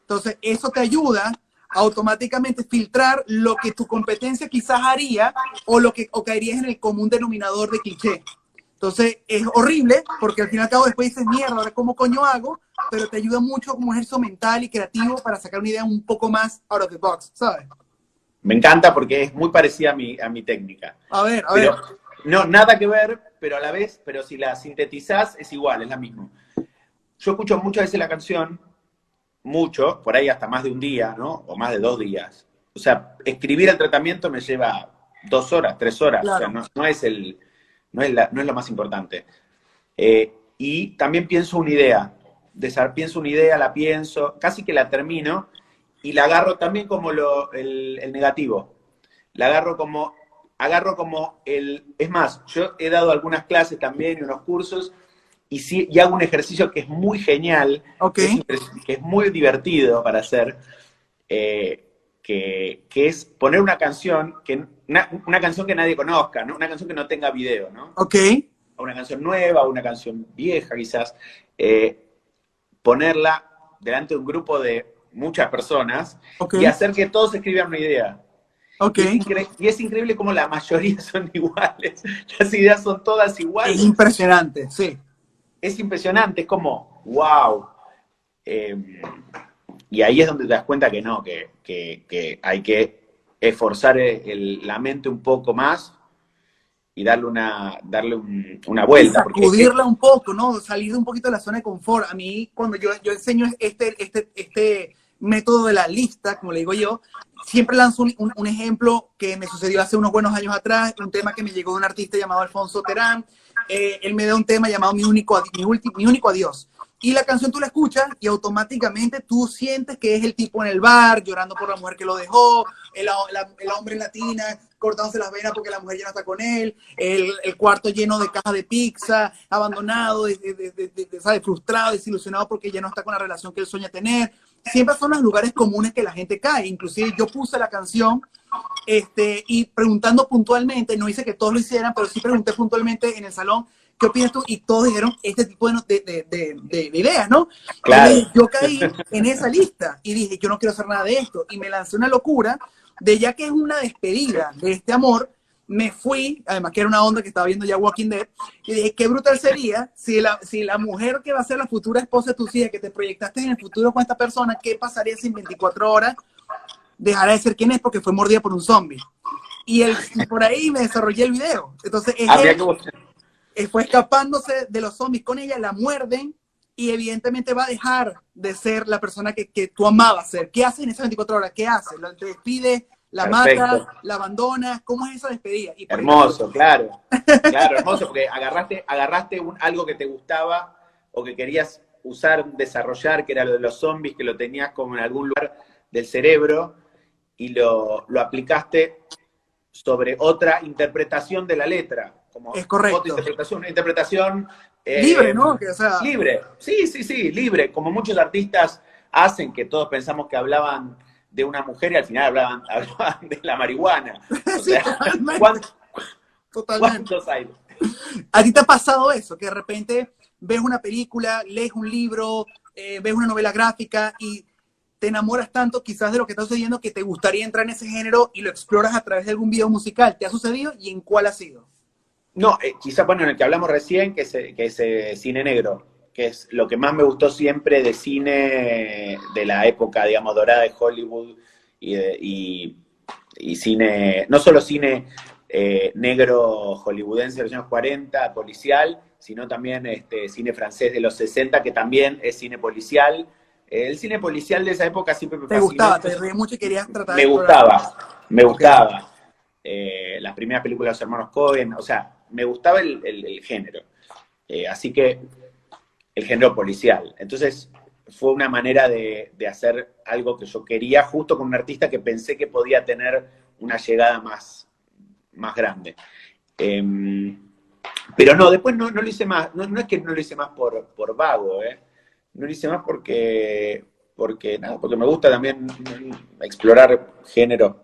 Entonces, eso te ayuda a automáticamente filtrar lo que tu competencia quizás haría o lo que o caerías en el común denominador de cliché. Entonces, es horrible porque al fin y al cabo después dices, mierda, ahora cómo coño hago, pero te ayuda mucho como ejercicio mental y creativo para sacar una idea un poco más out of the box, ¿sabes? me encanta porque es muy parecida a mi, a mi técnica. A ver, a ver. No, nada que ver, pero a la vez, pero si la sintetizás, es igual, es la misma. Yo escucho muchas veces la canción, mucho, por ahí hasta más de un día, ¿no? O más de dos días. O sea, escribir el tratamiento me lleva dos horas, tres horas. O sea, no es el, no es, la- no es lo más importante. Eh, y también pienso una idea. Desa- pienso una idea, la pienso, casi que la termino y la agarro también como lo, el, el negativo. La agarro como, agarro como el, es más, yo he dado algunas clases también y unos cursos y, sí, y hago un ejercicio que es muy genial, Ok. que, es, impres- que es muy divertido para hacer, eh, que, que es poner una canción, que, una, una canción que nadie conozca, ¿no? una canción que no tenga video, ¿no? Ok. una canción nueva, una canción vieja quizás, eh, ponerla delante de un grupo de muchas personas y hacer que todos escriban una idea. Ok. Y, es y es increíble como la mayoría <laughs> son iguales, las ideas son todas Es iguales. impresionante, sí. Es impresionante, es como, wow. Eh, y ahí es donde te das cuenta que no, que, que- que hay que esforzar el- la mente un poco más y darle una, darle un- una vuelta. porque sacudirla un poco, ¿no? Salir un poquito de la zona de confort. A mí, cuando yo, yo enseño este, este, este método de la lista, como le digo yo, siempre lanzo un, un- un ejemplo que me sucedió hace unos buenos años atrás, un tema que me llegó de un artista llamado Alfonso Terán. Eh, él me da un tema llamado Mi único, mi, ulti- mi único adiós. Y la canción tú la escuchas y automáticamente tú sientes que es el tipo en el bar llorando por la mujer que lo dejó, el, la- el hombre latina cortándose las venas porque la mujer ya no está con él, el, el cuarto lleno de cajas de pizza, abandonado, de, de- de- ¿sabes? frustrado, desilusionado porque ya no está con la relación que él sueña tener. Siempre son los lugares comunes que la gente cae. Inclusive yo puse la canción este, y preguntando puntualmente, no hice que todos lo hicieran, pero sí pregunté puntualmente en el salón, ¿qué opinas tú? Y todos dijeron este tipo de- de- de- de ideas, ¿no? Claro. Entonces, yo caí en esa lista y dije, yo no quiero hacer nada de esto. Y me lancé una locura de ya que es una despedida de este amor, me fui, además que era una onda que estaba viendo ya Walking Dead, y dije, qué brutal sería si la, si la mujer que va a ser la futura esposa de tus hijas, que te proyectaste en el futuro con esta persona, ¿qué pasaría si en 24 horas dejará de ser quien es porque fue mordida por un zombie? Y, el, y por ahí me desarrollé el video. Entonces, es él- fue escapándose de los zombies con ella, la muerden, y evidentemente va a dejar de ser la persona que, que tú amabas ser. ¿Qué haces en esas 24 horas? ¿Qué haces? ¿Lo- ¿Te despide? ¿La mata? ¿La abandona? ¿Cómo es esa despedida? Y Hermoso, claro. Claro, hermoso, porque agarraste, agarraste un, algo que te gustaba o que querías usar, desarrollar, que era lo de los zombies, que lo tenías como en algún lugar del cerebro, y lo, lo aplicaste sobre otra interpretación de la letra. Como Es correcto. Otra interpretación, una interpretación eh, Libre, ¿no? Que, o sea, Libre, sí, sí, sí, libre. Como muchos artistas hacen, que todos pensamos que hablaban de una mujer y al final hablaban, <laughs> hablaban de la marihuana. <laughs> O Sí, sea, totalmente. ¿cuán- totalmente. ¿cuántos hay? ¿A ti te ha pasado eso? Que de repente ves una película, lees un libro, eh, ves una novela gráfica y te enamoras tanto quizás de lo que está sucediendo que te gustaría entrar en ese género y lo exploras a través de algún video musical. ¿Te ha sucedido y en cuál ha sido? No, eh, quizá, bueno, en el que hablamos recién, que es, eh, que es eh, cine negro, que es lo que más me gustó siempre de cine de la época, digamos, dorada de Hollywood y, de- y- y cine, no solo cine eh, negro hollywoodense de los años 40, policial, sino también este, cine francés de los 60, que también es cine policial. El cine policial de esa época siempre me ¿Te fascinó. gustaba? ¿Te reí mucho y querías tratar Me de explorar? gustaba, me gustaba. Eh, las primeras películas de los hermanos Cohen, o sea, me gustaba el, género. Eh, así que el género policial. Entonces fue una manera de, hacer algo que yo quería justo con un artista que pensé que podía tener una llegada más, más grande. Em, pero no, después no, no lo hice más. No, no es que no lo hice más por, por vago, ¿eh? No lo hice más porque, porque, nada, porque me gusta también explorar géneros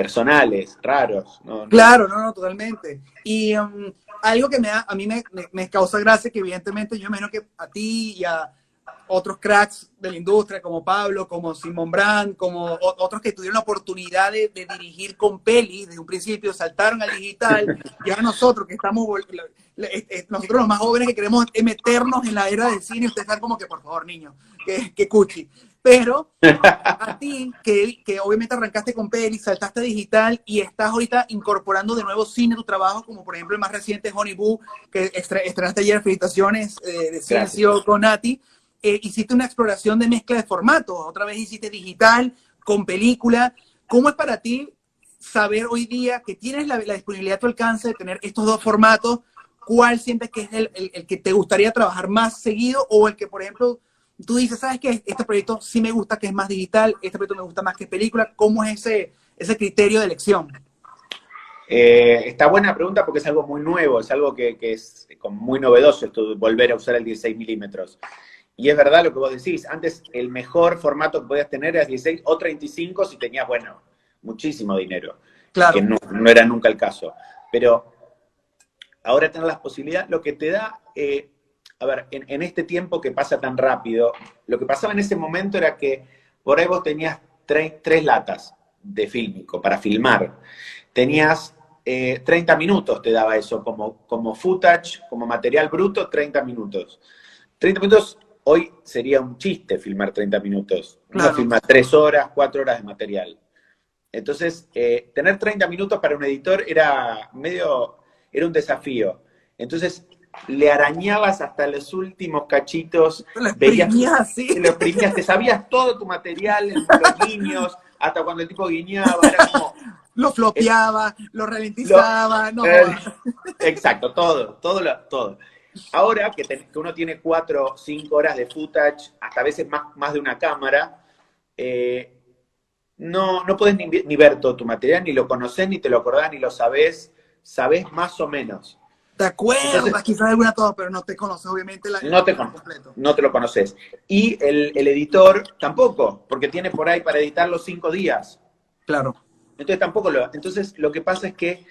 personales, raros. ¿no? Claro, no, no, totalmente. Y um, algo que me da, a mí me, me- me causa gracia, que evidentemente yo imagino que a ti y a otros cracks de la industria, como Pablo, como Simon Brand, como o- otros que tuvieron la oportunidad de, de dirigir con pelis desde un principio, saltaron al digital, <laughs> y ahora nosotros que estamos, eh, eh, nosotros los más jóvenes que queremos meternos en la era del cine, ustedes están como que, por favor, niños, que, que cuchi. Pero a ti, que, que obviamente arrancaste con peli, saltaste digital y estás ahorita incorporando de nuevo cine a tu trabajo, como por ejemplo el más reciente Honey Boo, que estre- estrenaste ayer, felicitaciones eh, de Ciencio con Nati. Eh, hiciste una exploración de mezcla de formatos, otra vez hiciste digital, con película. ¿Cómo es para ti saber hoy día que tienes la, la disponibilidad a tu alcance de tener estos dos formatos? ¿Cuál sientes que es el, el- el que te gustaría trabajar más seguido o el que, por ejemplo, tú dices, ¿sabes qué? Este proyecto sí me gusta que es más digital, este proyecto me gusta más que es película. ¿Cómo es ese, ese criterio de elección? Eh, está buena pregunta porque es algo muy nuevo, es algo que, que es muy novedoso esto de volver a usar el 16 milímetros. Y es verdad lo que vos decís, antes el mejor formato que podías tener era 16 o 35 si tenías, bueno, muchísimo dinero, Claro. que no, no era nunca el caso. Pero ahora tener las posibilidades, lo que te da, eh, a ver, en, en este tiempo que pasa tan rápido, lo que pasaba en ese momento era que por ahí vos tenías tre- tres latas de fílmico para filmar. Tenías eh, 30 minutos, te daba eso, como, como footage, como material bruto, 30 minutos. 30 minutos, hoy sería un chiste filmar 30 minutos. Uno Claro. filma 3 horas, 4 horas de material. Entonces, eh, tener 30 minutos para un editor era medio, era un desafío. Entonces, le arañabas hasta los últimos cachitos, Lo veías, lo exprimías, te sabías todo tu material, los <laughs> guiños, hasta cuando el tipo guiñaba, era como, Lo flopeaba, lo ralentizaba, no. eh, exacto, todo, todo, lo- todo. Ahora que, ten- que uno tiene cuatro o cinco horas de footage, hasta a veces más, más de una cámara, eh, no, no puedes ni, vi- ni ver todo tu material, ni lo conoces, ni te lo acordás, ni lo sabés, sabés más o menos. Te acuerdas Entonces- quizás de alguna todo, pero no te conoces obviamente la No te conoces. completo. No te lo conoces. Y el, el editor tampoco, porque tiene por ahí para editarlo cinco días. Claro. Entonces tampoco lo. Entonces lo que pasa es que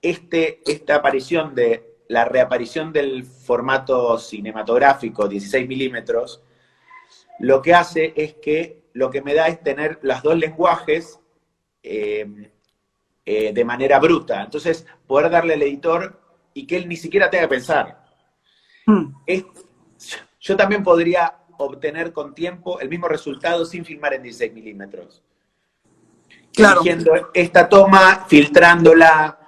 este, esta aparición de la reaparición del formato cinematográfico 16 milímetros, lo que hace es que lo que me da es tener los dos lenguajes eh, eh, de manera bruta. Entonces, poder darle al editor y que él ni siquiera tenga que pensar. Hmm. Es- yo también podría obtener con tiempo el mismo resultado sin filmar en 16 milímetros Claro. eligiendo esta toma, filtrándola,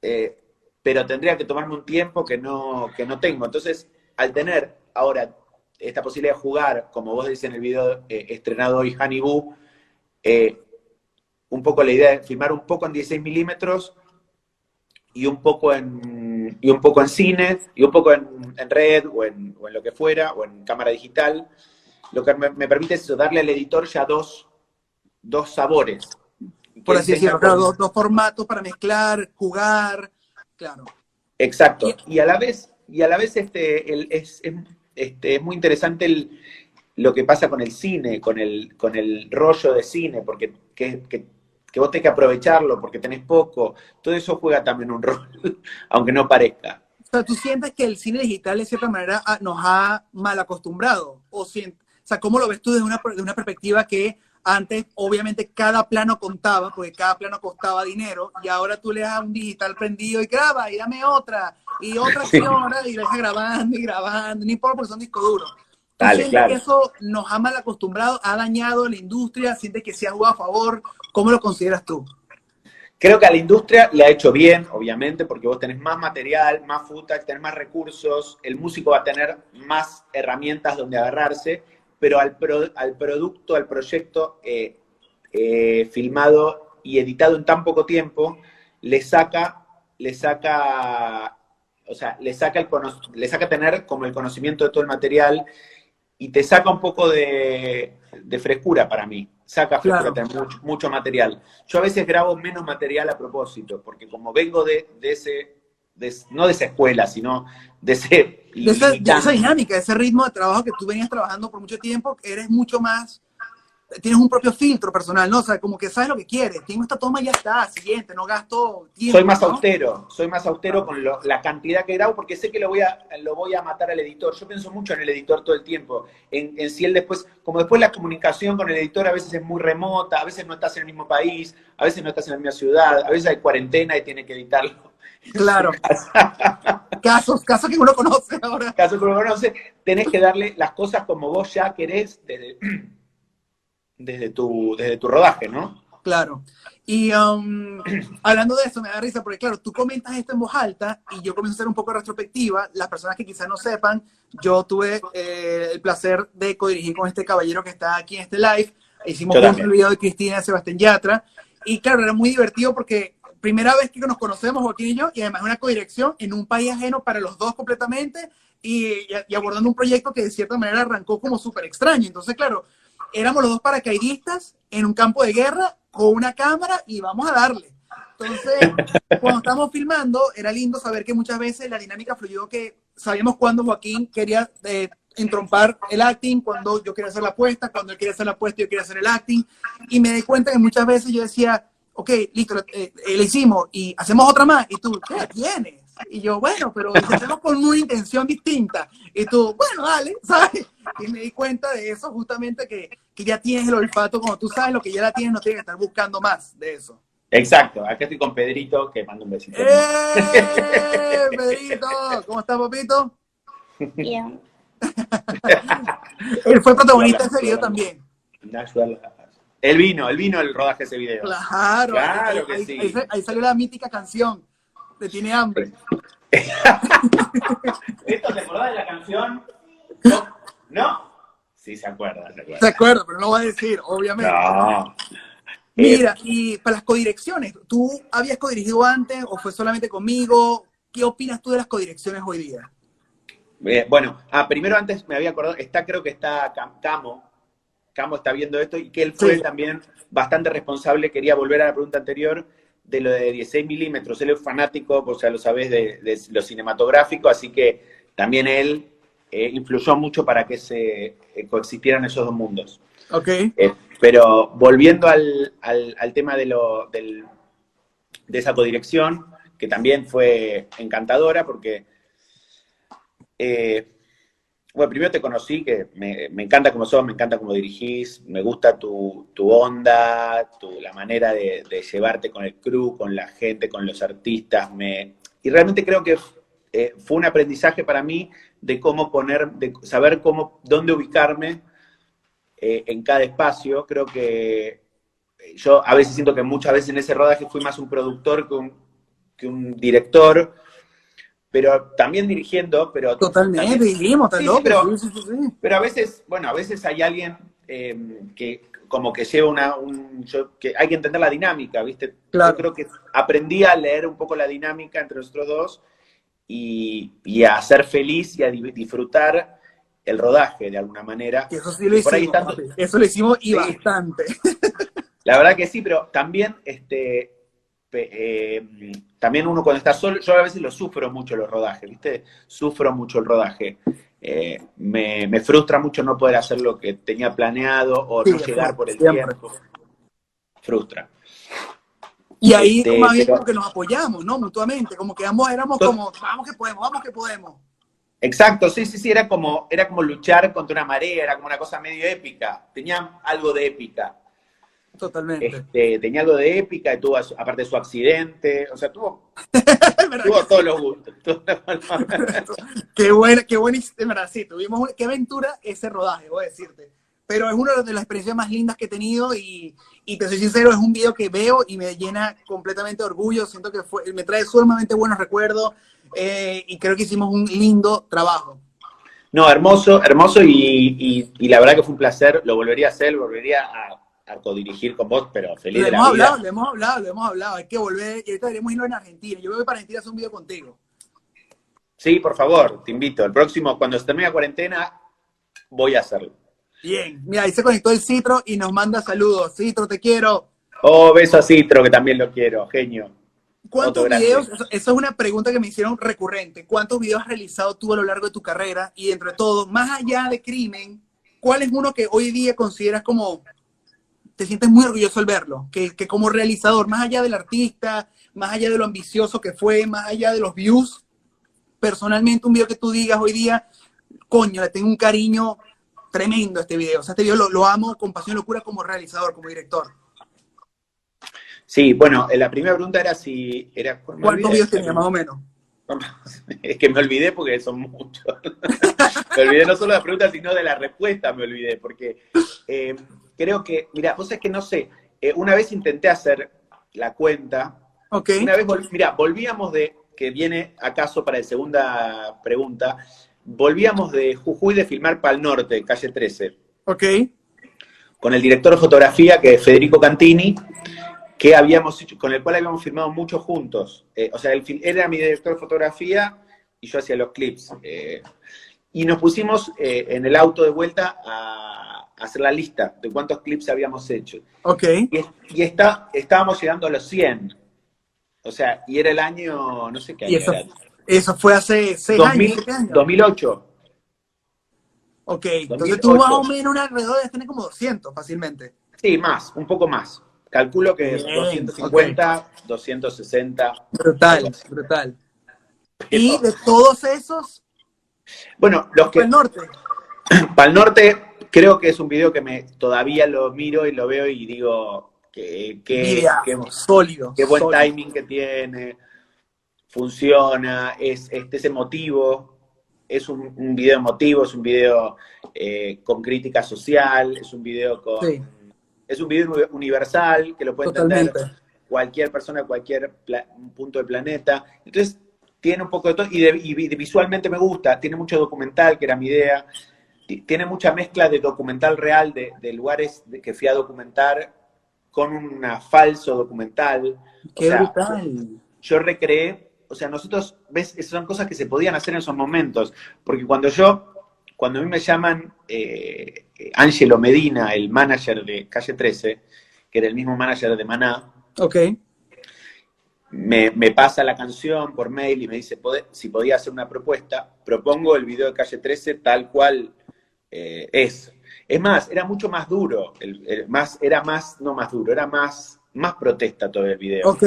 eh, pero tendría que tomarme un tiempo que no, que no tengo. Entonces, al tener Ahora, esta posibilidad de jugar, como vos decís en el video eh, estrenado hoy, Honey Boo, eh, un poco la idea de filmar un poco en 16 milímetros y un poco en, y un poco en cine, y un poco en, red o en, o en, lo que fuera, o en cámara digital, lo que me, me permite es darle al editor ya dos, dos sabores. Por así decirlo, claro, dos, dos, formatos para mezclar, jugar, claro. Exacto. Y, y a la vez, y a la vez este, el, es, es, este, es muy interesante el, lo que pasa con el cine, con el, con el rollo de cine, porque que, que, que vos tenés que aprovecharlo porque tenés poco, todo eso juega también un <laughs> rol, aunque no parezca. O sea, ¿tú sientes que el cine digital de cierta manera ah, nos ha mal acostumbrado? O, sientes, o sea, ¿cómo lo ves tú desde una, desde una perspectiva que antes, obviamente, cada plano contaba, porque cada plano costaba dinero, y ahora tú le das un digital prendido y graba, y dame otra, y otra señora, y deja grabando y grabando, no importa porque son discos duros. Dale, claro. que eso nos ha mal acostumbrado, ha dañado la industria? ¿Sientes que se ha jugado a favor? ¿Cómo lo consideras tú? Creo que a la industria le ha hecho bien, obviamente, porque vos tenés más material, más footage, tenés más recursos, el músico va a tener más herramientas donde agarrarse, pero al, pro, al producto, al proyecto eh, eh, filmado y editado en tan poco tiempo, le saca, le saca, o sea, le saca, el, le saca tener como el conocimiento de todo el material y te saca un poco de, de frescura para mí. Saca frescura, claro. mucho, mucho, material. Yo a veces grabo menos material a propósito, porque como vengo de, de ese, de, no de esa escuela, sino de ese... De esa, de esa, dinámica, ese ritmo de trabajo que tú venías trabajando por mucho tiempo, eres mucho más tienes un propio filtro personal, ¿no? O sea, como que sabes lo que quieres. Tengo esta toma y ya está, siguiente, no gasto tiempo. Soy más ¿no? austero, soy más austero con lo, la cantidad que grabo porque sé que lo voy, a, lo voy a matar al editor. Yo pienso mucho en el editor todo el tiempo. En, en si él después, como después la comunicación con el editor a veces es muy remota, a veces no estás en el mismo país, a veces no estás en la misma ciudad, a veces hay cuarentena y tiene que editarlo. <laughs> Claro. <laughs> casos, casos que uno conoce ahora. Casos que uno conoce. Tenés que darle las cosas como vos ya querés desde desde tu, desde tu rodaje, ¿no? Claro. Y um, <clears throat> hablando de eso, me da risa porque, claro, tú comentas esto en voz alta y yo comienzo a hacer un poco de retrospectiva. Las personas que quizás no sepan, yo tuve eh, el placer de codirigir con este caballero que está aquí en este live. Hicimos un video de Cristina Sebastián Yatra. Y claro, era muy divertido porque primera vez que nos conocemos, Joaquín y yo, y además una codirección en un país ajeno para los dos completamente y, y abordando un proyecto que de cierta manera arrancó como súper extraño. Entonces, claro, éramos los dos paracaidistas en un campo de guerra con una cámara y vamos a darle. Entonces, cuando estábamos filmando, era lindo saber que muchas veces la dinámica fluyó que sabíamos cuándo Joaquín quería eh, entrompar el acting, cuando yo quería hacer la apuesta, cuando él quería hacer la apuesta yo quería hacer el acting. Y me di cuenta que muchas veces yo decía, ok, listo, eh, eh, le hicimos y hacemos otra más. Y tú, ¿qué tienes? Y yo, bueno, pero hacemos con una intención distinta. Y tú, bueno, dale, <laughs> ¿sabes? Y me di cuenta de eso, justamente que, que ya tienes el olfato, como tú sabes lo que ya la tienes, no tienes que estar buscando más de eso. Exacto, acá estoy con Pedrito, que manda un besito. ¡Eh, Pedrito! ¿Cómo estás, papito? Bien. <laughs> Él fue protagonista de ese video también. Él vino, él vino el rodaje de ese video. Claro, claro ahí, que ahí, sí. Ahí, ahí, salió la mítica canción de Tiene Hambre. <laughs> ¿Esto te acordás de la canción? ¿No? ¿No? Sí, se acuerda, se acuerda. Se acuerda, pero no va a decir, obviamente. No. Mira, y para las codirecciones, ¿tú habías codirigido antes o fue solamente conmigo? ¿Qué opinas tú de las codirecciones hoy día? Eh, bueno, ah, primero antes me había acordado, está, creo que está Camo, Camo está viendo esto y que él fue sí. también bastante responsable, quería volver a la pregunta anterior, de lo de 16 milímetros. Él es fanático, pues ya lo sabés, de, de lo cinematográfico, así que también él eh, influyó mucho para que se eh, coexistieran esos dos mundos. Ok. Eh, pero volviendo al, al, al tema de, lo, del, de esa codirección, que también fue encantadora, porque, eh, bueno, primero te conocí, que me, encanta como sos, me encanta cómo dirigís, me gusta tu, tu onda, tu, la manera de, llevarte con el crew, con la gente, con los artistas, me, y realmente creo que eh, fue un aprendizaje para mí de cómo poner, de saber cómo, dónde ubicarme eh, en cada espacio. Creo que yo a veces siento que muchas veces en ese rodaje fui más un productor que un director, pero también dirigiendo, pero... Totalmente, dirigimos, pero, pero, a veces, bueno, a veces hay alguien em, que como que lleva una... Un, que hay que entender la dinámica, ¿viste? Yo creo que aprendí a leer un poco la dinámica entre nosotros dos y, y a ser feliz y a disfrutar el rodaje de alguna manera. eso sí lo hicimos, eso lo hicimos y bastante. La verdad que sí, pero también este, eh, también uno cuando está solo, yo a veces lo sufro mucho los rodajes, ¿viste? Sufro mucho el rodaje. Eh, me, frustra mucho no poder hacer lo que tenía planeado o no llegar por el tiempo. Frustra. Y ahí este, más bien como que nos apoyamos, ¿no? Mutuamente, como que ambos éramos como, vamos que podemos, vamos que podemos. Exacto, sí, sí, sí, era como, era como luchar contra una marea, era como una cosa medio épica, tenía algo de épica. Totalmente. Este, tenía algo de épica y tuvo, aparte su accidente, o sea, tuvo, <laughs> tuvo <laughs> todos los gustos. <laughs> qué buena, qué buena, verdad, sí, tuvimos, qué aventura ese rodaje, voy a decirte. Pero es una de las experiencias más lindas que he tenido y, y te soy sincero, es un video que veo y me llena completamente de orgullo, siento que fue, me trae sumamente buenos recuerdos eh, y creo que hicimos un lindo trabajo. No, hermoso, hermoso y, y, la verdad que fue un placer, lo volvería a hacer, volvería a a codirigir con vos, pero feliz de la hemos vida. Hablado, le hemos hablado, le hemos hablado. Hay que volver, y ahorita deberíamos irlo en Argentina. Yo voy para Argentina a hacer un video contigo. Sí, por favor, te invito. El próximo, cuando se termine la cuarentena, voy a hacerlo. Bien, mira, ahí se conectó el Citro y nos manda saludos. Citro, te quiero. Oh, beso a Citro, que también lo quiero, genio. ¿Cuántos videos? Eso es una pregunta que me hicieron recurrente. ¿Cuántos videos has realizado tú a lo largo de tu carrera? Y entre todo, más allá de crimen, ¿cuál es uno que hoy día consideras como te sientes muy orgulloso al verlo, que, como realizador, más allá del artista, más allá de lo ambicioso que fue, más allá de los views, personalmente un video que tú digas hoy día, coño, le tengo un cariño tremendo a este video. O sea, este video lo, amo con pasión y locura como realizador, como director. Sí, bueno, la primera pregunta era si... Era, ¿Cuántos videos tenía, más o menos? <laughs> Es que me olvidé porque son muchos. <laughs> me olvidé no solo de la pregunta, sino de la respuesta me olvidé, porque eh, creo que, mira, vos es que no sé, eh, una vez intenté hacer la cuenta. Ok. Una vez, mira, volvíamos de, que viene acaso para la segunda pregunta, volvíamos de Jujuy de filmar Pal Norte, calle 13. Ok. Con el director de fotografía, que es Federico Cantini, que habíamos con el cual habíamos filmado mucho juntos. Eh, o sea, él era mi director de fotografía y yo hacía los clips. Eh, y nos pusimos en el auto de vuelta a hacer la lista de cuántos clips habíamos hecho. Ok. Y, está, estábamos llegando a los 100. O sea, y era el año, no sé qué año eso, era. Eso fue hace 6 años, 2008. Ok, entonces tú más o menos un alrededor de tener como 200 fácilmente. Sí, más, un poco más. Calculo que 250, 260. Brutal, brutal. ¿Y de todos esos? Bueno, los que... Para el norte. <clears throat> Para el norte, creo que es un video que me todavía lo miro y lo veo y digo que, que, sólido. Qué buen timing que tiene, funciona, es, este, es emotivo, es un, video emotivo, es un video eh, con crítica social, es un video con... Es un video universal que lo puede entender cualquier persona de cualquier punto del planeta. Entonces, tiene un poco de todo, y, y, visualmente me gusta, tiene mucho documental, que era mi idea, tiene mucha mezcla de documental real, de, lugares que fui a documentar con un falso documental. ¡Qué brutal! yo recreé, o sea, nosotros, ves, esas son cosas que se podían hacer en esos momentos, porque cuando yo, cuando a mí me llaman eh, Angelo Medina, el manager de Calle 13, que era el mismo manager de Maná, ok. Me, me, pasa la canción por mail y me dice si podía hacer una propuesta, propongo el video de Calle 13 tal cual eh, es. Es más, era mucho más duro, el, más, era más, no más duro, era más, más protesta todo el video. Ok.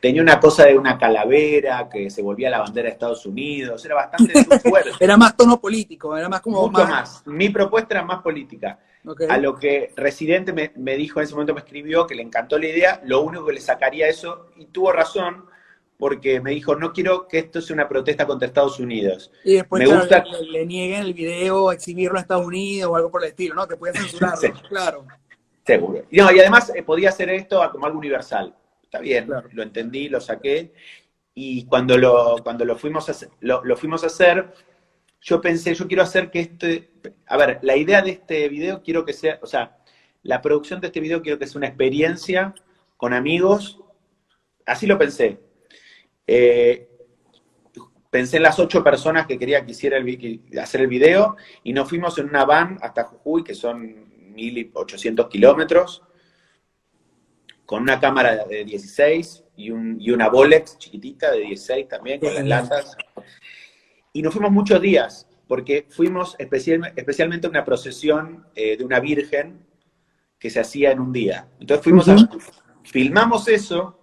Tenía una cosa de una calavera que se volvía la bandera de Estados Unidos, era bastante <laughs> fuerte. era más tono político, era más como... Mucho más. Mi propuesta era más política. A lo que Residente me, me, dijo en ese momento, me escribió que le encantó la idea, lo único que le sacaría eso, y tuvo razón, porque me dijo, no quiero que esto sea una protesta contra Estados Unidos. Y después me gusta... le, nieguen el video, exhibirlo a Estados Unidos o algo por el estilo, ¿no? Te pueden <laughs> censurar, claro. Seguro. Y, no, y además eh, podía hacer esto como algo universal. Está bien, lo entendí, lo saqué. Y cuando lo, cuando lo fuimos a lo, lo fuimos a hacer, yo pensé, yo quiero hacer que este, a ver, la idea de este video quiero que sea, o sea, la producción de este video quiero que sea una experiencia con amigos, así lo pensé. Eh, pensé en las ocho personas que quería que hiciera el, hacer el video y nos fuimos en una van hasta Jujuy, que son 1800 kilómetros, con una cámara de 16 y, un, y una Bolex chiquitita de 16 también, con las latas. Y nos fuimos muchos días, porque fuimos especial, especialmente a una procesión eh, de una virgen que se hacía en un día. Entonces fuimos a, filmamos eso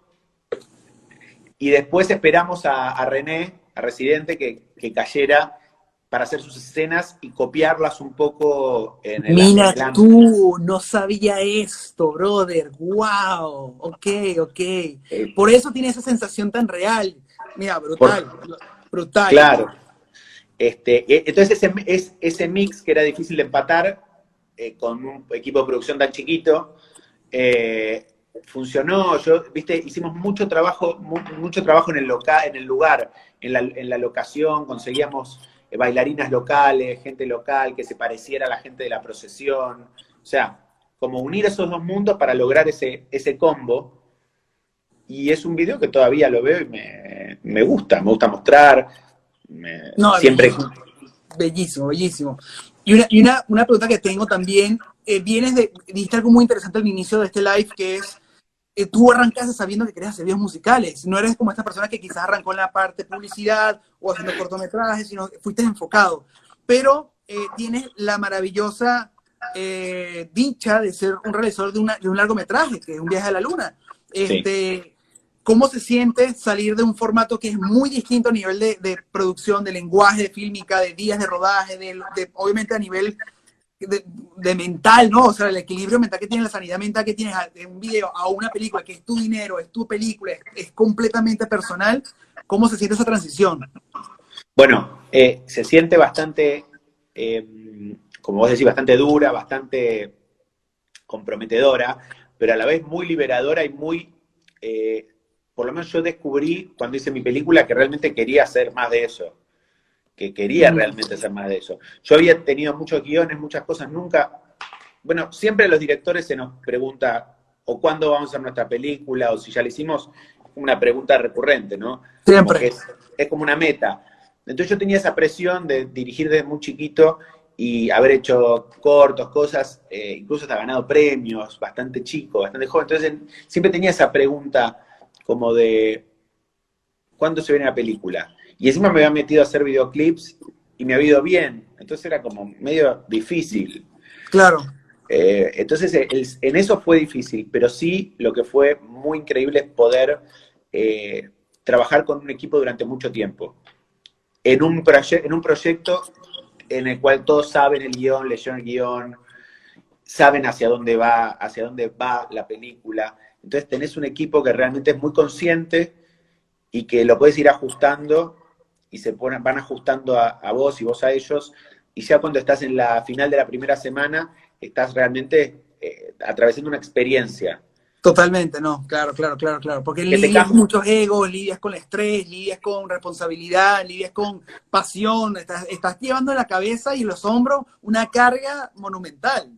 y después esperamos a, René, a Residente, que, que, cayera para hacer sus escenas y copiarlas un poco en el Mira tú, no sabía esto, brother. Wow. Ok, ok. Eh, Por eso tiene esa sensación tan real. Mira, brutal. brutal. Claro. Este, e, entonces ese, ese mix que era difícil de empatar eh, con un equipo de producción tan chiquito, eh, funcionó. Yo, viste, hicimos mucho trabajo, mucho trabajo en el local, en el lugar, en la, en la locación, conseguíamos eh, bailarinas locales, gente local que se pareciera a la gente de la procesión. O sea, como unir esos dos mundos para lograr ese, ese combo. Y es un video que todavía lo veo y me, me gusta, me gusta mostrar. no, siempre. Bellísimo, bellísimo. Y una, y una, una pregunta que tengo también, eh, vienes de, dijiste algo muy interesante al inicio de este live, que es tú arrancaste sabiendo que querías hacer videos musicales. No eres como esta persona que quizás arrancó en la parte publicidad o haciendo cortometrajes, sino fuiste enfocado. Pero eh, tienes la maravillosa eh, dicha de ser un realizador de, de, un largometraje, que es un viaje a la luna. Este, ¿Cómo se siente salir de un formato que es muy distinto a nivel de, de producción, de lenguaje, de fílmica, de días de rodaje, de, obviamente a nivel de, mental, ¿no? O sea, el equilibrio mental que tiene, la sanidad mental que tienes de un video a una película, que es tu dinero, es tu película, es, completamente personal, ¿cómo se siente esa transición? Bueno, eh, se siente bastante, eh, como vos decís, bastante dura, bastante comprometedora, pero a la vez muy liberadora y muy, eh, por lo menos yo descubrí cuando hice mi película que realmente quería hacer más de eso que quería realmente hacer más de eso. Yo había tenido muchos guiones, muchas cosas, nunca, bueno, siempre los directores se nos pregunta o cuándo vamos a hacer nuestra película o si ya la hicimos, una pregunta recurrente, ¿no? Siempre. Es, como una meta. Entonces yo tenía esa presión de dirigir desde muy chiquito y haber hecho cortos, cosas, eh, incluso hasta ganado premios, bastante chico, bastante joven. Entonces siempre tenía esa pregunta como de, ¿cuándo se viene la película? Y encima me había metido a hacer videoclips y me había ido bien. Entonces era como medio difícil. Claro. Eh, entonces en eso fue difícil, pero sí lo que fue muy increíble es poder eh, trabajar con un equipo durante mucho tiempo. En un, en un proyecto en el cual todos saben el guion, leyeron el guion, saben hacia dónde va, hacia dónde va la película. Entonces tenés un equipo que realmente es muy consciente y que lo puedes ir ajustando y se ponen, van ajustando a, vos y vos a ellos, y ya cuando estás en la final de la primera semana, estás realmente eh, atravesando una experiencia. Totalmente, no, claro, claro, claro, claro. Porque lidias con muchos egos, lidias con estrés, lidias con responsabilidad, lidias con pasión, estás, estás llevando en la cabeza y los hombros una carga monumental.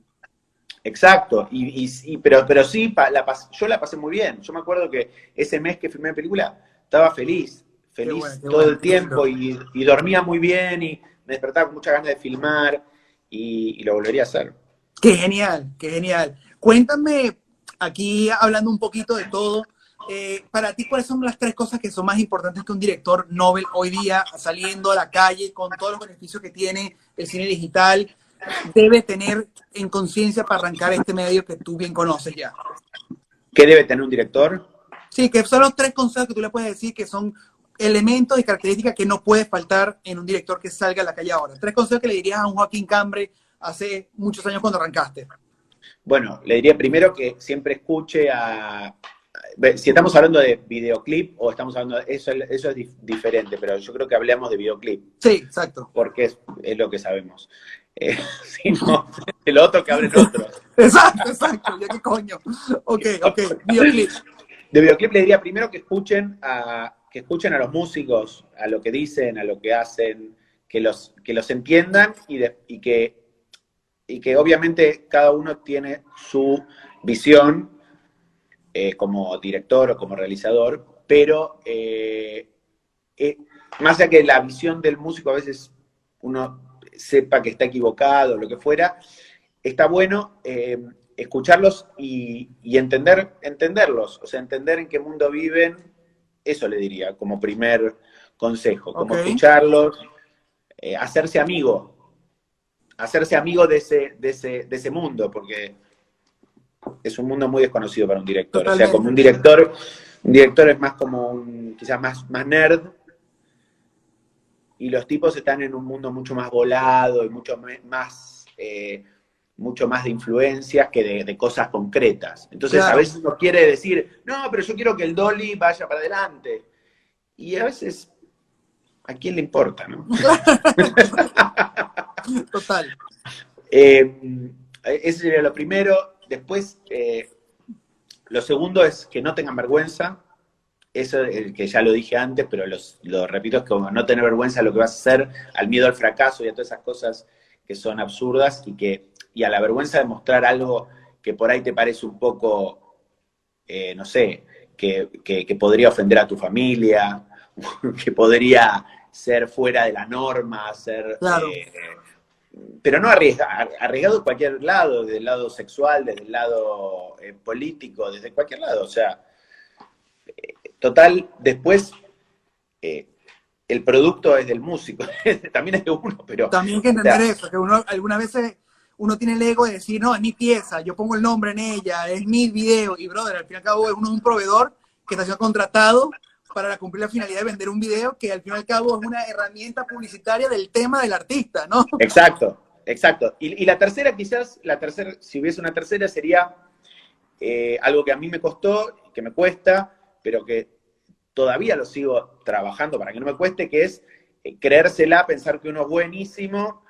Exacto, y, y, pero, pero sí, la, yo la pasé muy bien. Yo me acuerdo que ese mes que filmé la película estaba feliz, feliz todo el tiempo y, dormía muy bien y me despertaba con muchas ganas de filmar y, lo volvería a hacer. Qué genial, qué genial. Cuéntame, aquí hablando un poquito de todo, eh, para ti, ¿cuáles son las tres cosas que son más importantes que un director Nobel hoy día, saliendo a la calle con todos los beneficios que tiene el cine digital, debe tener en conciencia para arrancar este medio que tú bien conoces ya? ¿Qué debe tener un director? Sí, que son los tres consejos que tú le puedes decir que son elementos y características que no puede faltar en un director que salga a la calle ahora. Tres consejos que le dirías a un Joaquín Cambre hace muchos años cuando arrancaste. Bueno, le diría primero que siempre escuche a... Si estamos hablando de videoclip o estamos hablando de... Eso, eso es diferente, pero yo creo que hablemos de videoclip. Sí, exacto. Porque es, es lo que sabemos. Eh, <laughs> si no, el otro que hablen otros. <laughs> exacto, exacto. Ya qué coño. Ok, ok, <laughs> videoclip. De videoclip le diría primero que escuchen a, que escuchen a los músicos, a lo que dicen, a lo que hacen, que los, que los entiendan y, y, que, y que obviamente cada uno tiene su visión eh, como director o como realizador, pero eh, eh, más allá que la visión del músico a veces uno sepa que está equivocado o lo que fuera, está bueno escucharlos y, entender, entenderlos, o sea, entender en qué mundo viven, eso le diría como primer consejo, como escucharlos, eh, hacerse amigo, hacerse amigo de ese, de, ese, de ese mundo, porque es un mundo muy desconocido para un director. O sea, como un director, un director es más como un, quizás más, más nerd, y los tipos están en un mundo mucho más volado y mucho más eh, mucho más de influencias que de, cosas concretas. Entonces a veces uno quiere decir, no, pero yo quiero que el Dolly vaya para adelante. Y a veces, ¿a quién le importa, no? <laughs> Total. Eh, ese sería lo primero. Después, eh, lo segundo es que no tengan vergüenza. Eso el que ya lo dije antes, pero lo repito, es como no tener vergüenza de lo que vas a hacer, al miedo al fracaso y a todas esas cosas que son absurdas y que y a la vergüenza de mostrar algo que por ahí te parece un poco, eh, no sé, que, podría ofender a tu familia, <laughs> que podría ser fuera de la norma, ser... Eh, pero no arriesgado, arriesgado de cualquier lado, desde el lado sexual, desde el lado eh, político, desde cualquier lado. O sea, total, después el producto es del músico, <laughs> también es de uno, pero... También hay que entender eso, que uno algunas veces uno tiene el ego de decir, no, es mi pieza, yo pongo el nombre en ella, es mi video, y brother, al fin y al cabo es uno un proveedor que está siendo contratado para cumplir la finalidad de vender un video que al fin y al cabo es una herramienta publicitaria del tema del artista, ¿no? Exacto, exacto. Y, la tercera, quizás, la tercera, si hubiese una tercera, sería eh, algo que a mí me costó, que me cuesta, pero que todavía lo sigo trabajando para que no me cueste, que es eh, creérsela, pensar que uno es buenísimo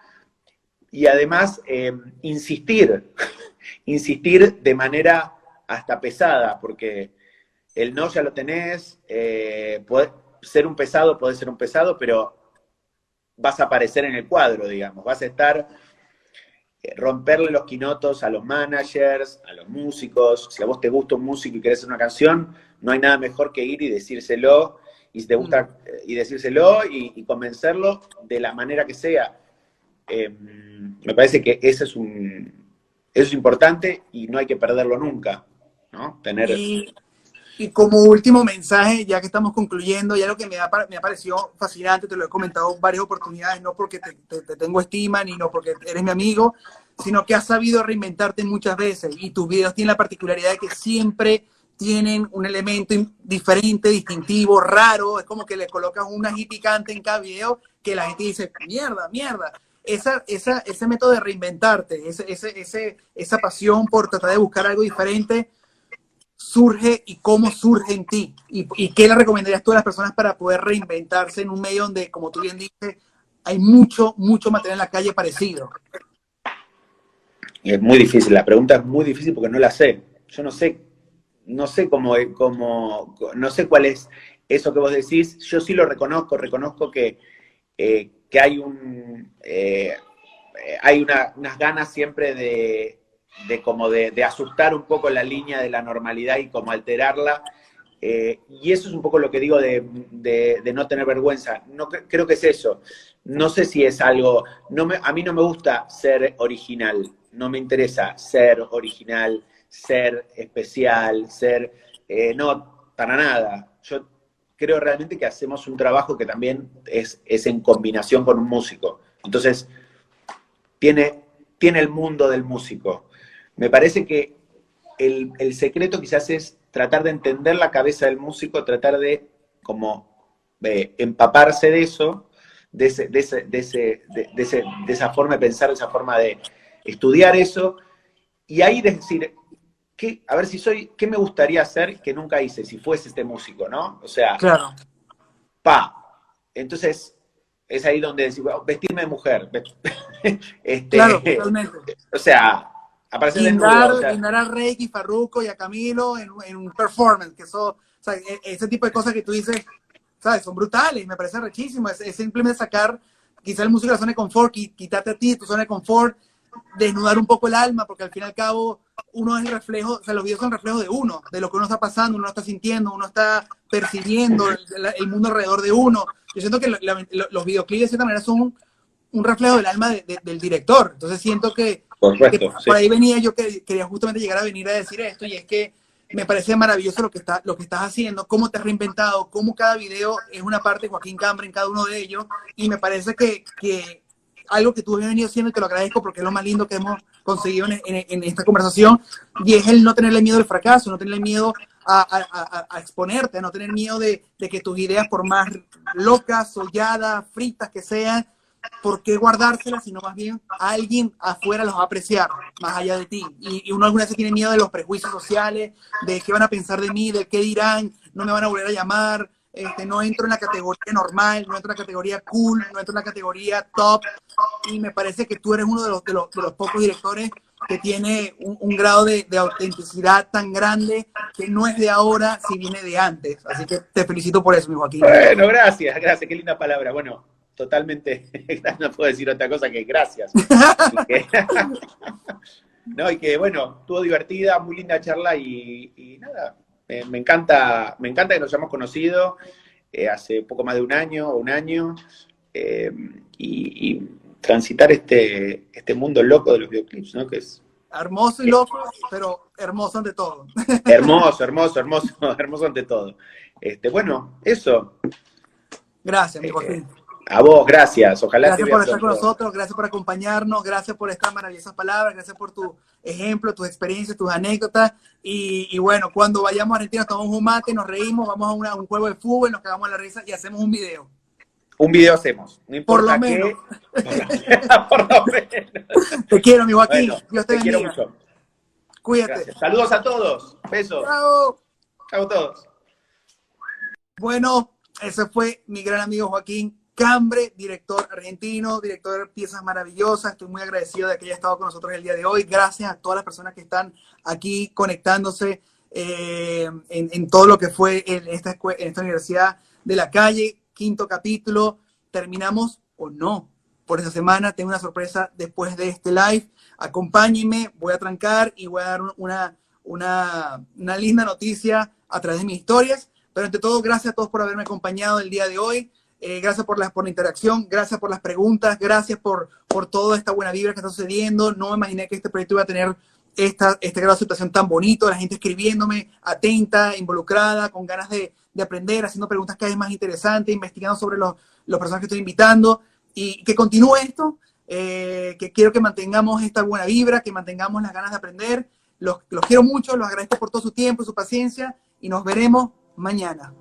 y además eh, insistir, <laughs> insistir de manera hasta pesada, porque el no ya lo tenés, eh, ser un pesado puede ser un pesado, pero vas a aparecer en el cuadro, digamos, vas a estar, eh, romperle los quinotos a los managers, a los músicos, si a vos te gusta un músico y querés hacer una canción, no hay nada mejor que ir y decírselo, y si te gusta, mm. y decírselo y convencerlo de la manera que sea Em, me parece que eso es un eso es importante y no hay que perderlo nunca, ¿no? Tener... Y, como último mensaje, ya que estamos concluyendo, ya lo que me ha, me ha parecido fascinante, te lo he comentado varias oportunidades, no porque te, tengo estima ni no porque eres mi amigo, sino que has sabido reinventarte muchas veces y tus videos tienen la particularidad de que siempre tienen un elemento diferente, distintivo, raro, es como que le colocas una ají picante en cada video que la gente dice, mierda, mierda esa, esa, ese método de reinventarte, ese, ese, esa pasión por tratar de buscar algo diferente, surge y cómo surge en ti? ¿Y, y qué le recomendarías tú a las personas para poder reinventarse en un medio donde, como tú bien dices, hay mucho, mucho material en la calle parecido? Es muy difícil, la pregunta es muy difícil porque no la sé. Yo no sé, no sé cómo, cómo no sé cuál es eso que vos decís. Yo sí lo reconozco, reconozco que, eh, que hay un eh, hay unas ganas siempre de, como de, asustar un poco la línea de la normalidad y como alterarla. Eh, y eso es un poco lo que digo de, no tener vergüenza. No, creo que es eso. No sé si es algo. No me, a mí no me gusta ser original. No me interesa ser original, ser especial, ser. Eh, no, para nada. Yo creo realmente que hacemos un trabajo que también es, es en combinación con un músico. Entonces, tiene, tiene el mundo del músico. Me parece que el, secreto quizás es tratar de entender la cabeza del músico, tratar de como eh, empaparse de eso, de, ese, de, ese, de, ese, de, esa forma de pensar, de esa forma de estudiar eso, y ahí decir, a ver si soy, ¿qué me gustaría hacer que nunca hice si fuese este músico, ¿no? O sea, claro. pa. Entonces, es ahí donde decir, vestirme de mujer. <laughs> este, claro, totalmente. O sea, aparecer desnudo. O sea, a Reiki, Farruko y a Camilo en, un performance, que eso, o sea, e, ese tipo de cosas que tú dices, ¿sabes? Son brutales, me parece rechísimo. Es, simplemente sacar quizá el músico de la zona de confort, quitarte a ti tu zona de confort, desnudar un poco el alma, porque al fin y al cabo uno es el reflejo, o sea, los videos son reflejo de uno, de lo que uno está pasando, uno está sintiendo, uno está percibiendo el, mundo alrededor de uno. Yo siento que los videoclips de cierta manera son un, reflejo del alma del director. Entonces siento que, por ahí venía yo que quería justamente llegar a venir a decir esto y es que me parece maravilloso lo que, está, lo que estás haciendo, cómo te has reinventado, cómo cada video es una parte de Joaquín Cambre en cada uno de ellos. Y me parece que, que algo que tú has venido haciendo y te lo agradezco porque es lo más lindo que hemos conseguido en, esta conversación y es el no tenerle miedo al fracaso, no tenerle miedo a, exponerte, no tener miedo de, que tus ideas, por más locas, solladas, fritas que sean, ¿por qué guardárselas? Sino más bien alguien afuera los va a apreciar, más allá de ti. Y, uno alguna vez tiene miedo de los prejuicios sociales, de qué van a pensar de mí, de qué dirán, no me van a volver a llamar, este, no entro en la categoría normal, no entro en la categoría cool, no entro en la categoría top. Y me parece que tú eres uno de los, de los, de los pocos directores que tiene un, grado de, de, autenticidad tan grande que no es de ahora, si viene de antes. Así que te felicito por eso, mi Joaquín. Bueno, gracias, gracias, qué linda palabra. Bueno, totalmente, <laughs> no puedo decir otra cosa que gracias. <laughs> <laughs> no, y que bueno, estuvo divertida, muy linda charla y, nada, me encanta, me encanta que nos hayamos conocido eh, hace poco más de un año o un año eh, y, transitar este, este mundo loco de los videoclips, ¿no? Que es hermoso y loco, pero hermoso ante todo. <laughs> Hermoso, hermoso, hermoso, hermoso ante todo. Este, bueno, eso. Gracias, mi Joaquín. A vos, gracias. Ojalá Gracias por estar con nosotros, gracias por acompañarnos, gracias por estas maravillosas palabras, gracias por tu ejemplo, tus experiencias, tus anécdotas. Y, bueno, cuando vayamos a Argentina, tomamos un mate, nos reímos, vamos a, un juego de fútbol, nos cagamos la risa y hacemos un video. Un video hacemos, no importa Por lo menos. <laughs> por lo menos. Te quiero, mi Joaquín. Dios te, te quiero mucho. Cuídate. Saludos a todos. Besos. Chao. Chao a todos. Bueno, ese fue mi gran amigo Joaquín Cambre, director argentino, director de piezas maravillosas. Estoy muy agradecido de que haya estado con nosotros el día de hoy. Gracias a todas las personas que están aquí conectándose eh, en, todo lo que fue en esta, en esta universidad de la calle. Quinto capítulo. Terminamos o no por esta semana. Tengo una sorpresa después de este live. Acompáñenme, voy a trancar y voy a dar una, una, una linda noticia a través de mis historias. Pero ante todo, gracias a todos por haberme acompañado el día de hoy. Eh, gracias por la, por la interacción, gracias por las preguntas, gracias por, por toda esta buena vibra que está sucediendo. No me imaginé que este proyecto iba a tener esta, este grado de aceptación tan bonito, la gente escribiéndome, atenta, involucrada, con ganas de, de aprender, haciendo preguntas cada vez más interesantes, investigando sobre los, los personajes que estoy invitando. Y que continúe esto, eh, que quiero que mantengamos esta buena vibra, que mantengamos las ganas de aprender. Los, los quiero mucho, los agradezco por todo su tiempo, su paciencia y nos veremos mañana.